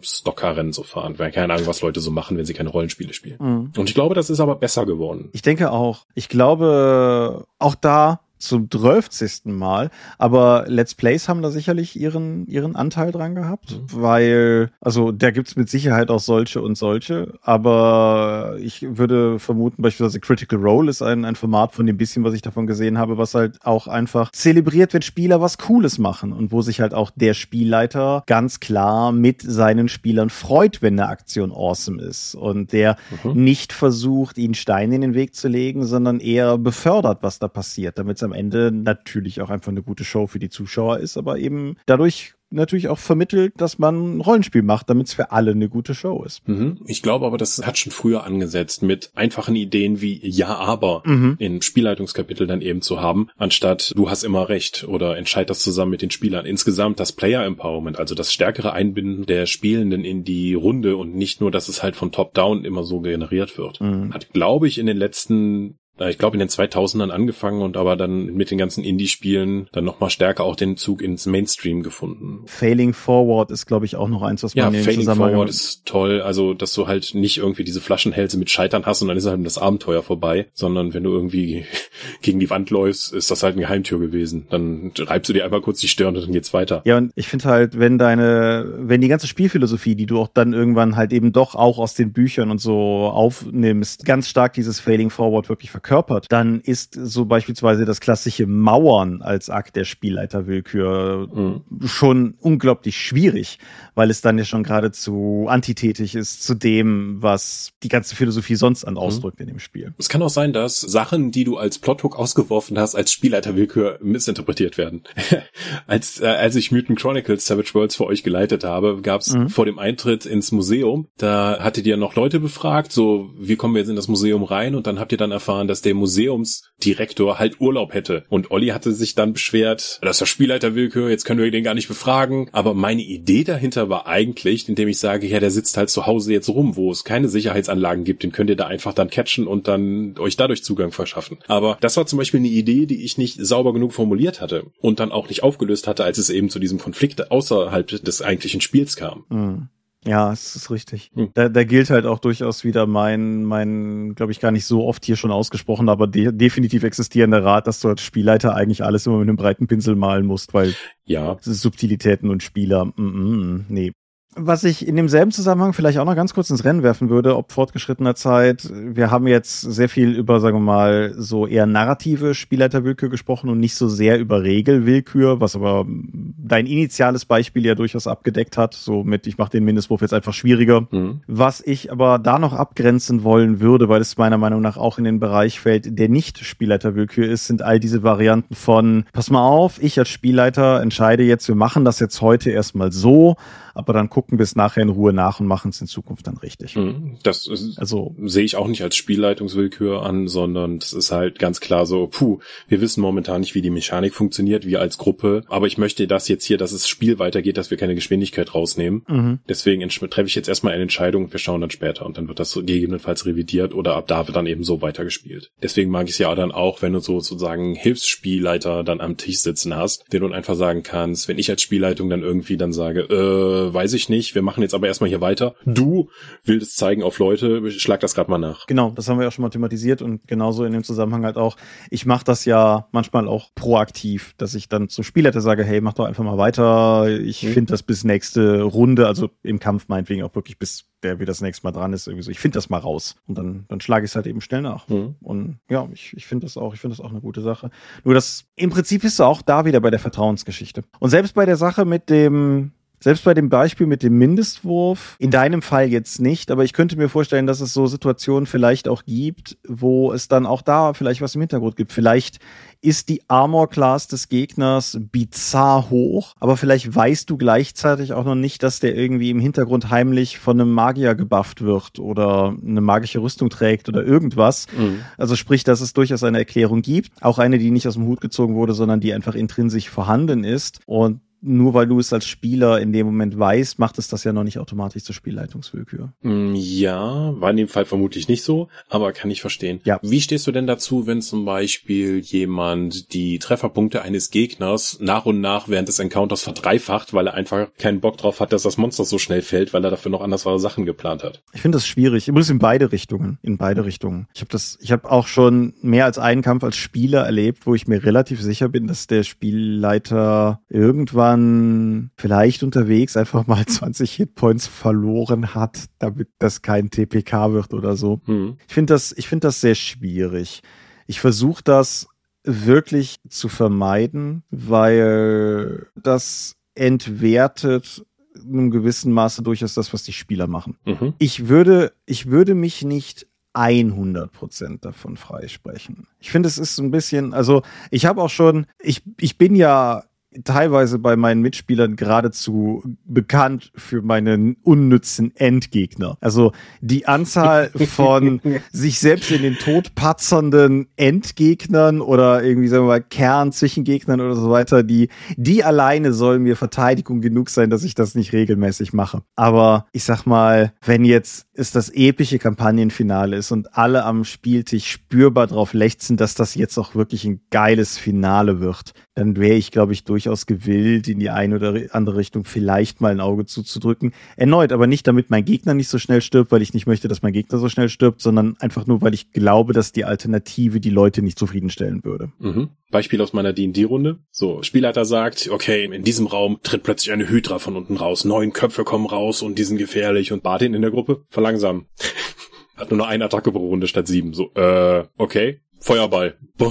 Stockerrennen zu fahren. Weil keine Ahnung, was Leute so machen, wenn sie keine Rollenspiele spielen. Mhm. Und ich glaube, das ist aber besser geworden. Ich denke auch. Ich glaube, auch da zum 12. Mal. Aber Let's Plays haben da sicherlich ihren, ihren Anteil dran gehabt, mhm. weil, also da gibt's mit Sicherheit auch solche und solche, aber ich würde vermuten, beispielsweise Critical Role ist ein, ein Format von dem bisschen, was ich davon gesehen habe, was halt auch einfach zelebriert, wenn Spieler was Cooles machen und wo sich halt auch der Spielleiter ganz klar mit seinen Spielern freut, wenn eine Aktion awesome ist und der mhm. nicht versucht, ihnen Steine in den Weg zu legen, sondern eher befördert, was da passiert, damit es am Ende natürlich auch einfach eine gute Show für die Zuschauer ist, aber eben dadurch natürlich auch vermittelt, dass man ein Rollenspiel macht, damit es für alle eine gute Show ist. Mhm. Ich glaube aber, das hat schon früher angesetzt, mit einfachen Ideen wie Ja, aber mhm. in Spielleitungskapitel dann eben zu haben, anstatt du hast immer recht oder entscheid das zusammen mit den Spielern. Insgesamt das Player Empowerment, also das stärkere Einbinden der Spielenden in die Runde und nicht nur, dass es halt von Top-Down immer so generiert wird, mhm. hat, glaube ich, in den letzten ich glaube in den 2000ern angefangen und aber dann mit den ganzen Indie-Spielen dann nochmal stärker auch den Zug ins Mainstream gefunden. Failing Forward ist, glaube ich, auch noch eins, was man ja, Failing Forward ist toll. Also, dass du halt nicht irgendwie diese Flaschenhälse mit Scheitern hast und dann ist halt das Abenteuer vorbei, sondern wenn du irgendwie gegen die Wand läufst, ist das halt eine Geheimtür gewesen. Dann reibst du dir einmal kurz die Stirn und dann geht's weiter. Ja, und ich finde halt, wenn deine, wenn die ganze Spielphilosophie, die du auch dann irgendwann halt eben doch auch aus den Büchern und so aufnimmst, ganz stark dieses Failing Forward wirklich verkörpert, dann ist so beispielsweise das klassische Mauern als Akt der Spielleiterwillkür mhm. schon unglaublich schwierig, weil es dann ja schon geradezu antithetisch ist zu dem, was die ganze Philosophie sonst an mhm. ausdrückt mhm. in dem Spiel. Es kann auch sein, dass Sachen, die du als Plothook ausgeworfen hast, als Spielleiterwillkür missinterpretiert werden. als, äh, als ich Mutant Chronicles Savage Worlds für euch geleitet habe, gab es mhm. vor dem Eintritt ins Museum, da hattet ihr noch Leute befragt, so wie kommen wir jetzt in das Museum rein und dann habt ihr dann erfahren, dass der Museumsdirektor halt Urlaub hätte. Und Olli hatte sich dann beschwert, das ist ja Spielleiterwillkür, jetzt können wir den gar nicht befragen. Aber meine Idee dahinter war eigentlich, indem ich sage, ja, der sitzt halt zu Hause jetzt rum, wo es keine Sicherheitsanlagen gibt, den könnt ihr da einfach dann catchen und dann euch dadurch Zugang verschaffen. Aber das war zum Beispiel eine Idee, die ich nicht sauber genug formuliert hatte und dann auch nicht aufgelöst hatte, als es eben zu diesem Konflikt außerhalb des eigentlichen Spiels kam. Mhm. Ja, es ist richtig. Hm. Da, da gilt halt auch durchaus wieder mein, mein, glaube ich, gar nicht so oft hier schon ausgesprochen, aber de definitiv existierender Rat, dass du als Spielleiter eigentlich alles immer mit einem breiten Pinsel malen musst, weil ja. Subtilitäten und Spieler, mm, mm, mm nee, was ich in demselben Zusammenhang vielleicht auch noch ganz kurz ins Rennen werfen würde, ob fortgeschrittener Zeit. Wir haben jetzt sehr viel über, sagen wir mal, so eher narrative Spielleiterwillkür gesprochen und nicht so sehr über Regelwillkür, was aber dein initiales Beispiel ja durchaus abgedeckt hat. So mit, ich mache den Mindestwurf jetzt einfach schwieriger. Mhm. Was ich aber da noch abgrenzen wollen würde, weil es meiner Meinung nach auch in den Bereich fällt, der nicht Spielleiterwillkür ist, sind all diese Varianten von, pass mal auf, ich als Spielleiter entscheide jetzt, wir machen das jetzt heute erstmal so aber dann gucken wir es nachher in Ruhe nach und machen es in Zukunft dann richtig. Mhm. Das ist, also sehe ich auch nicht als Spielleitungswillkür an, sondern das ist halt ganz klar so, puh, wir wissen momentan nicht, wie die Mechanik funktioniert, wir als Gruppe, aber ich möchte das jetzt hier, dass das Spiel weitergeht, dass wir keine Geschwindigkeit rausnehmen. Mhm. Deswegen treffe ich jetzt erstmal eine Entscheidung, wir schauen dann später und dann wird das gegebenenfalls revidiert oder ab da wird dann eben so weitergespielt. Deswegen mag ich es ja dann auch, wenn du sozusagen Hilfsspielleiter dann am Tisch sitzen hast, den du einfach sagen kannst, wenn ich als Spielleitung dann irgendwie dann sage, äh, weiß ich nicht. Wir machen jetzt aber erstmal hier weiter. Du willst zeigen auf Leute, schlag das gerade mal nach. Genau, das haben wir ja schon mal thematisiert und genauso in dem Zusammenhang halt auch. Ich mache das ja manchmal auch proaktiv, dass ich dann zum Spielleiter sage, hey, mach doch einfach mal weiter. Ich mhm. finde das bis nächste Runde, also im Kampf meinetwegen auch wirklich bis der wie das nächste Mal dran ist, irgendwie so, ich finde das mal raus. Und dann, dann schlage ich es halt eben schnell nach. Mhm. Und ja, ich, ich finde das auch, ich finde das auch eine gute Sache. Nur das, im Prinzip bist du auch da wieder bei der Vertrauensgeschichte. Und selbst bei der Sache mit dem, selbst bei dem Beispiel mit dem Mindestwurf, in deinem Fall jetzt nicht, aber ich könnte mir vorstellen, dass es so Situationen vielleicht auch gibt, wo es dann auch da vielleicht was im Hintergrund gibt. Vielleicht ist die Armor Class des Gegners bizarr hoch, aber vielleicht weißt du gleichzeitig auch noch nicht, dass der irgendwie im Hintergrund heimlich von einem Magier gebufft wird oder eine magische Rüstung trägt oder irgendwas. Mhm. Also sprich, dass es durchaus eine Erklärung gibt, auch eine, die nicht aus dem Hut gezogen wurde, sondern die einfach intrinsisch vorhanden ist und nur weil du es als Spieler in dem Moment weißt, macht es das ja noch nicht automatisch zur Spielleitungswillkür. Mm, ja, war in dem Fall vermutlich nicht so, aber kann ich verstehen. Ja. Wie stehst du denn dazu, wenn zum Beispiel jemand die Trefferpunkte eines Gegners nach und nach während des Encounters verdreifacht, weil er einfach keinen Bock drauf hat, dass das Monster so schnell fällt, weil er dafür noch andersware Sachen geplant hat? Ich finde das schwierig. Ich muss in beide Richtungen. In beide Richtungen. Ich habe das, ich habe auch schon mehr als einen Kampf als Spieler erlebt, wo ich mir relativ sicher bin, dass der Spielleiter irgendwann man vielleicht unterwegs einfach mal 20 Hitpoints verloren hat, damit das kein TPK wird oder so. Hm. Ich finde das, ich finde das sehr schwierig. Ich versuche das wirklich zu vermeiden, weil das entwertet in einem gewissen Maße durchaus das, was die Spieler machen. Mhm. Ich würde, ich würde mich nicht 100% davon freisprechen. Ich finde, es ist ein bisschen, also ich habe auch schon, ich, ich bin ja teilweise bei meinen Mitspielern geradezu bekannt für meinen unnützen Endgegner. Also die Anzahl von sich selbst in den Tod patzernden Endgegnern oder irgendwie sagen wir mal Kern-Zwischengegnern oder so weiter, die, die alleine sollen mir Verteidigung genug sein, dass ich das nicht regelmäßig mache. Aber ich sag mal, wenn jetzt es das epische Kampagnenfinale ist und alle am Spieltisch spürbar drauf lechzen, dass das jetzt auch wirklich ein geiles Finale wird, dann wäre ich, glaube ich, durchaus gewillt, in die eine oder andere Richtung vielleicht mal ein Auge zuzudrücken. Erneut, aber nicht damit mein Gegner nicht so schnell stirbt, weil ich nicht möchte, dass mein Gegner so schnell stirbt, sondern einfach nur, weil ich glaube, dass die Alternative die Leute nicht zufriedenstellen würde. Mhm. Beispiel aus meiner D&D-Runde. So, Spielleiter sagt, okay, in diesem Raum tritt plötzlich eine Hydra von unten raus. Neun Köpfe kommen raus und die sind gefährlich. Und Bartin in der Gruppe, verlangsamen. Hat nur noch eine Attacke pro Runde statt sieben. So, äh, okay. Feuerball.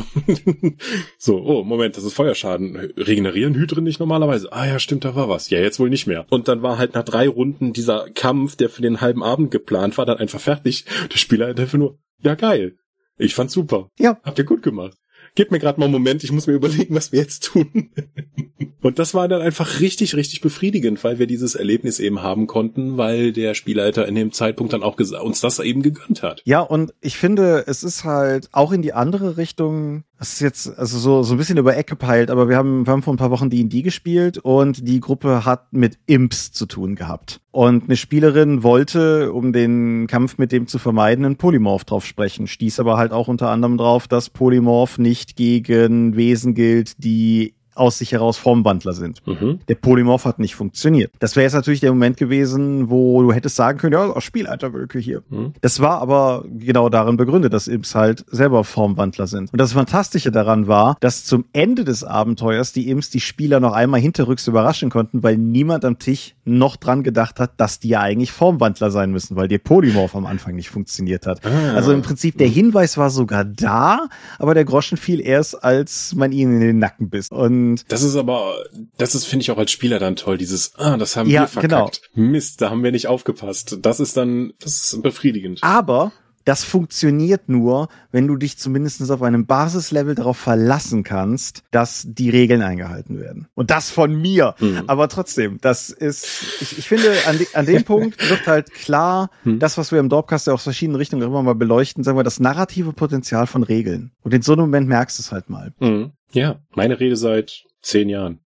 so, oh, Moment, das ist Feuerschaden. Regenerieren Hydren nicht normalerweise? Ah ja, stimmt, da war was. Ja, jetzt wohl nicht mehr. Und dann war halt nach drei Runden dieser Kampf, der für den halben Abend geplant war, dann einfach fertig. Der Spieler hat einfach nur, ja geil. Ich fand's super. Ja. Habt ihr gut gemacht. Gebt mir gerade mal einen Moment, ich muss mir überlegen, was wir jetzt tun. und das war dann einfach richtig, richtig befriedigend, weil wir dieses Erlebnis eben haben konnten, weil der Spielleiter in dem Zeitpunkt dann auch uns das eben gegönnt hat. Ja, und ich finde, es ist halt auch in die andere Richtung, das ist jetzt also so, so ein bisschen über Ecke peilt, aber wir haben, wir haben vor ein paar Wochen D&D gespielt und die Gruppe hat mit Imps zu tun gehabt. Und eine Spielerin wollte, um den Kampf mit dem zu vermeiden, einen Polymorph drauf sprechen, stieß aber halt auch unter anderem drauf, dass Polymorph nicht gegen Wesen gilt, die aus sich heraus Formwandler sind. Mhm. Der Polymorph hat nicht funktioniert. Das wäre jetzt natürlich der Moment gewesen, wo du hättest sagen können, ja, Spielleiterwölke hier. Mhm. Das war aber genau darin begründet, dass Imps halt selber Formwandler sind. Und das Fantastische daran war, dass zum Ende des Abenteuers die Imps die Spieler noch einmal hinterrücks überraschen konnten, weil niemand am Tisch noch dran gedacht hat, dass die ja eigentlich Formwandler sein müssen, weil der Polymorph am Anfang nicht funktioniert hat. Ah. Also im Prinzip der Hinweis war sogar da, aber der Groschen fiel erst, als man ihnen in den Nacken biss. Und und das ist aber, das ist, finde ich auch als Spieler dann toll, dieses, ah, das haben ja, wir verkackt. Genau. Mist, da haben wir nicht aufgepasst. Das ist dann, das ist befriedigend. Aber das funktioniert nur, wenn du dich zumindest auf einem Basislevel darauf verlassen kannst, dass die Regeln eingehalten werden. Und das von mir. Mhm. Aber trotzdem, das ist, ich, ich finde, an, de, an dem Punkt wird halt klar, mhm. das, was wir im Dorpcast ja aus verschiedenen Richtungen immer mal beleuchten, sagen wir, das narrative Potenzial von Regeln. Und in so einem Moment merkst du es halt mal. Mhm. Ja, meine Rede seit zehn Jahren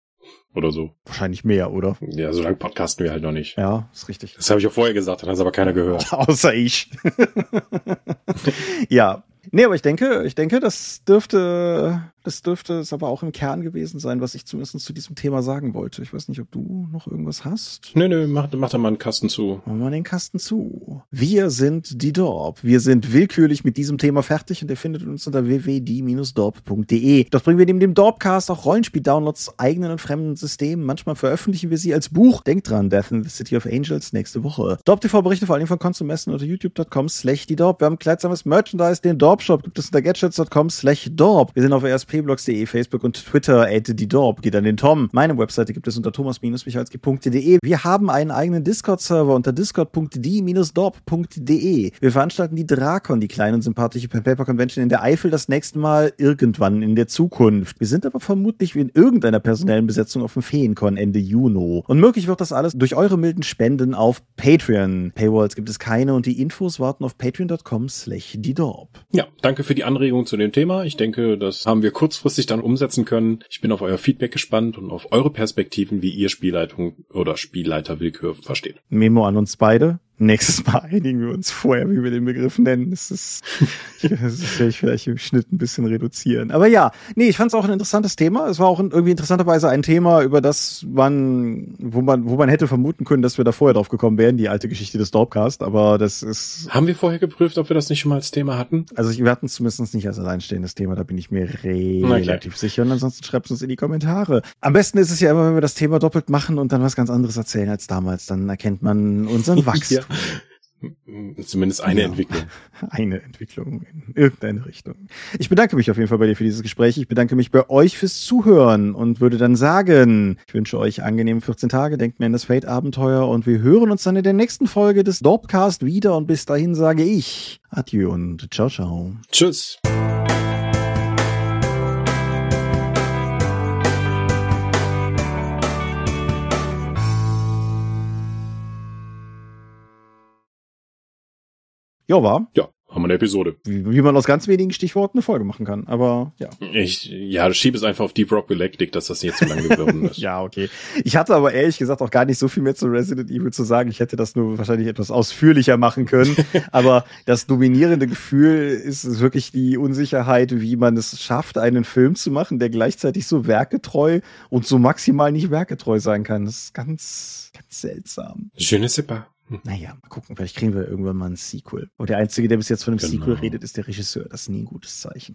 oder so. Wahrscheinlich mehr, oder? Ja, so lange podcasten wir halt noch nicht. Ja, ist richtig. Das habe ich auch vorher gesagt, dann hat es aber keiner gehört. Außer ich. ja. Nee, aber ich denke, ich denke, das dürfte das dürfte es aber auch im Kern gewesen sein, was ich zumindest zu diesem Thema sagen wollte. Ich weiß nicht, ob du noch irgendwas hast. Nö, nö, mach, mach da mal einen Kasten zu. Machen wir den Kasten zu. Wir sind die Dorp. Wir sind willkürlich mit diesem Thema fertig und ihr findet uns unter www.die-dorp.de. Dort bringen wir neben dem Dorpcast auch Rollenspiel-Downloads eigenen und fremden Systemen. Manchmal veröffentlichen wir sie als Buch. Denkt dran, Death in the City of Angels nächste Woche. Dorp TV berichte vor allem von Konsumessen unter youtube.com slash die Dorp. Wir haben kleidsames Merchandise, den Dorp Shop gibt es unter gadgets.com slash Dorp. Wir sind auf ESP pblogs.de, Facebook und Twitter, Dorp, geht an den Tom. Meine Webseite gibt es unter thomas-michalski.de. Wir haben einen eigenen Discord-Server unter discord.die-dorp.de. Wir veranstalten die Drakon, die kleine und sympathische Pen Paper Convention in der Eifel, das nächste Mal irgendwann in der Zukunft. Wir sind aber vermutlich in irgendeiner personellen Besetzung auf dem Feencon Ende Juni. Und möglich wird das alles durch eure milden Spenden auf Patreon. Paywalls gibt es keine und die Infos warten auf patreon.com slash die. Ja, danke für die Anregung zu dem Thema. Ich denke, das haben wir kurzfristig dann umsetzen können. Ich bin auf euer Feedback gespannt und auf eure Perspektiven, wie ihr Spielleitung oder Spielleiterwillkür versteht. Memo an uns beide. Nächstes Mal einigen wir uns vorher, wie wir den Begriff nennen. Das ist, das werde ich vielleicht im Schnitt ein bisschen reduzieren. Aber ja, nee, ich fand es auch ein interessantes Thema. Es war auch irgendwie interessanterweise ein Thema, über das man, wo man, wo man hätte vermuten können, dass wir da vorher drauf gekommen wären, die alte Geschichte des Dorpcast. Aber das ist. Haben wir vorher geprüft, ob wir das nicht schon mal als Thema hatten? Also wir hatten es zumindest nicht als alleinstehendes Thema, da bin ich mir relativ okay. sicher. Und ansonsten schreibt es uns in die Kommentare. Am besten ist es ja immer, wenn wir das Thema doppelt machen und dann was ganz anderes erzählen als damals. Dann erkennt man unseren Wachstum. ja. Zumindest eine ja, Entwicklung. Eine Entwicklung in irgendeine Richtung. Ich bedanke mich auf jeden Fall bei dir für dieses Gespräch. Ich bedanke mich bei euch fürs Zuhören und würde dann sagen, ich wünsche euch angenehm 14 Tage, denkt mir an das Fate-Abenteuer und wir hören uns dann in der nächsten Folge des Dorpcast wieder und bis dahin sage ich Adieu und ciao, ciao. Tschüss. Ja, war. Ja, haben wir eine Episode. Wie, wie man aus ganz wenigen Stichworten eine Folge machen kann. Aber ja. Ich, ja, schieb es einfach auf Deep Rock Galactic, dass das nicht zu lange geworden ist. ja, okay. Ich hatte aber ehrlich gesagt auch gar nicht so viel mehr zu Resident Evil zu sagen. Ich hätte das nur wahrscheinlich etwas ausführlicher machen können. aber das dominierende Gefühl ist wirklich die Unsicherheit, wie man es schafft, einen Film zu machen, der gleichzeitig so werketreu und so maximal nicht werketreu sein kann. Das ist ganz, ganz seltsam. Je ne sais pas. Naja, mal gucken, vielleicht kriegen wir irgendwann mal ein Sequel. Und der Einzige, der bis jetzt von einem Genau. Sequel redet, ist der Regisseur. Das ist nie ein gutes Zeichen.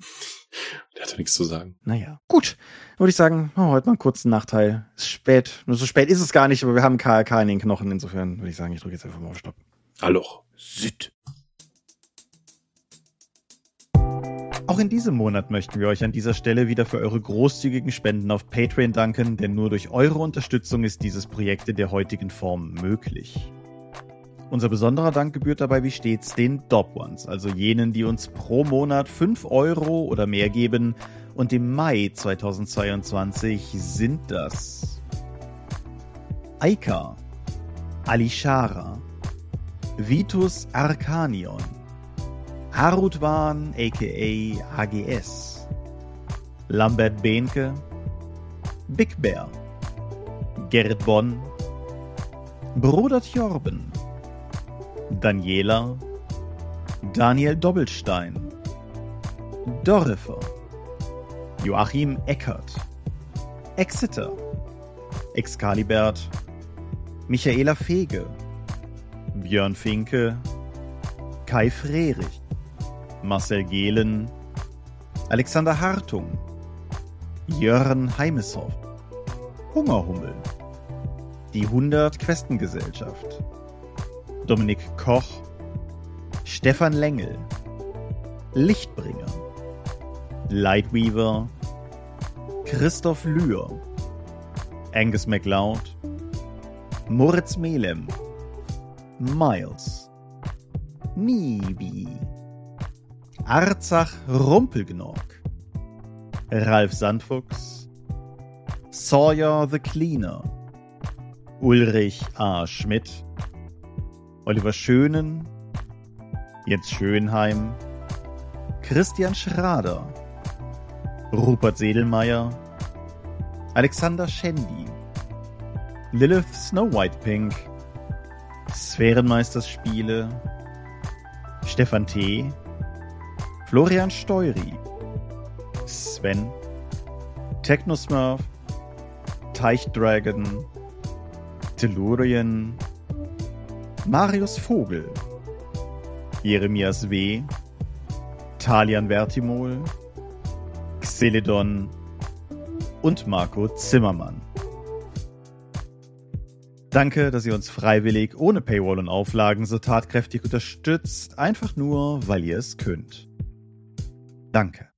Der hat ja nichts zu sagen. Naja, gut. Dann würde ich sagen, wir heute mal einen kurzen Nachteil. Ist spät. Nur so spät ist es gar nicht, aber wir haben KRK in den Knochen. Insofern würde ich sagen, ich drücke jetzt einfach mal auf Stopp. Alloch. Süd. Auch in diesem Monat möchten wir euch an dieser Stelle wieder für eure großzügigen Spenden auf Patreon danken, denn nur durch eure Unterstützung ist dieses Projekt in der heutigen Form möglich. Unser besonderer Dank gebührt dabei wie stets den Dob Ones, also jenen, die uns pro Monat 5 Euro oder mehr geben. Und im Mai 2022 sind das Aika, Alishara, Vitus Arcanion, Harutwan aka AGS, Lambert Behnke, Big Bear, Gerrit Bonn, Bruder Tjorben, Daniela, Daniel Doppelstein, Dorifer, Joachim Eckert, Exeter, Excalibert, Michaela Fege, Björn Finke, Kai Frerich, Marcel Gehlen, Alexander Hartung, Jörn Heimeshoff, Hungerhummel, die 100 Questengesellschaft, Dominik Koch, Stefan Lengel, Lichtbringer, Lightweaver, Christoph Lühr, Angus MacLeod, Moritz Melem, Miles, Nibi, Arzach Rumpelgnork, Ralf Sandfuchs, Sawyer the Cleaner, Ulrich A. Schmidt, Oliver Schönen, Jens Schönheim, Christian Schrader, Rupert Sedelmeier, Alexander Schendi, Lilith Snow White Pink, Sphärenmeisterspiele, Stefan T., Florian Steury, Sven, Technosmurf, Teichdragon, Tellurien, Marius Vogel, Jeremias W., Talian Vertimol, Xeledon und Marco Zimmermann. Danke, dass ihr uns freiwillig, ohne Paywall und Auflagen so tatkräftig unterstützt, einfach nur, weil ihr es könnt. Danke.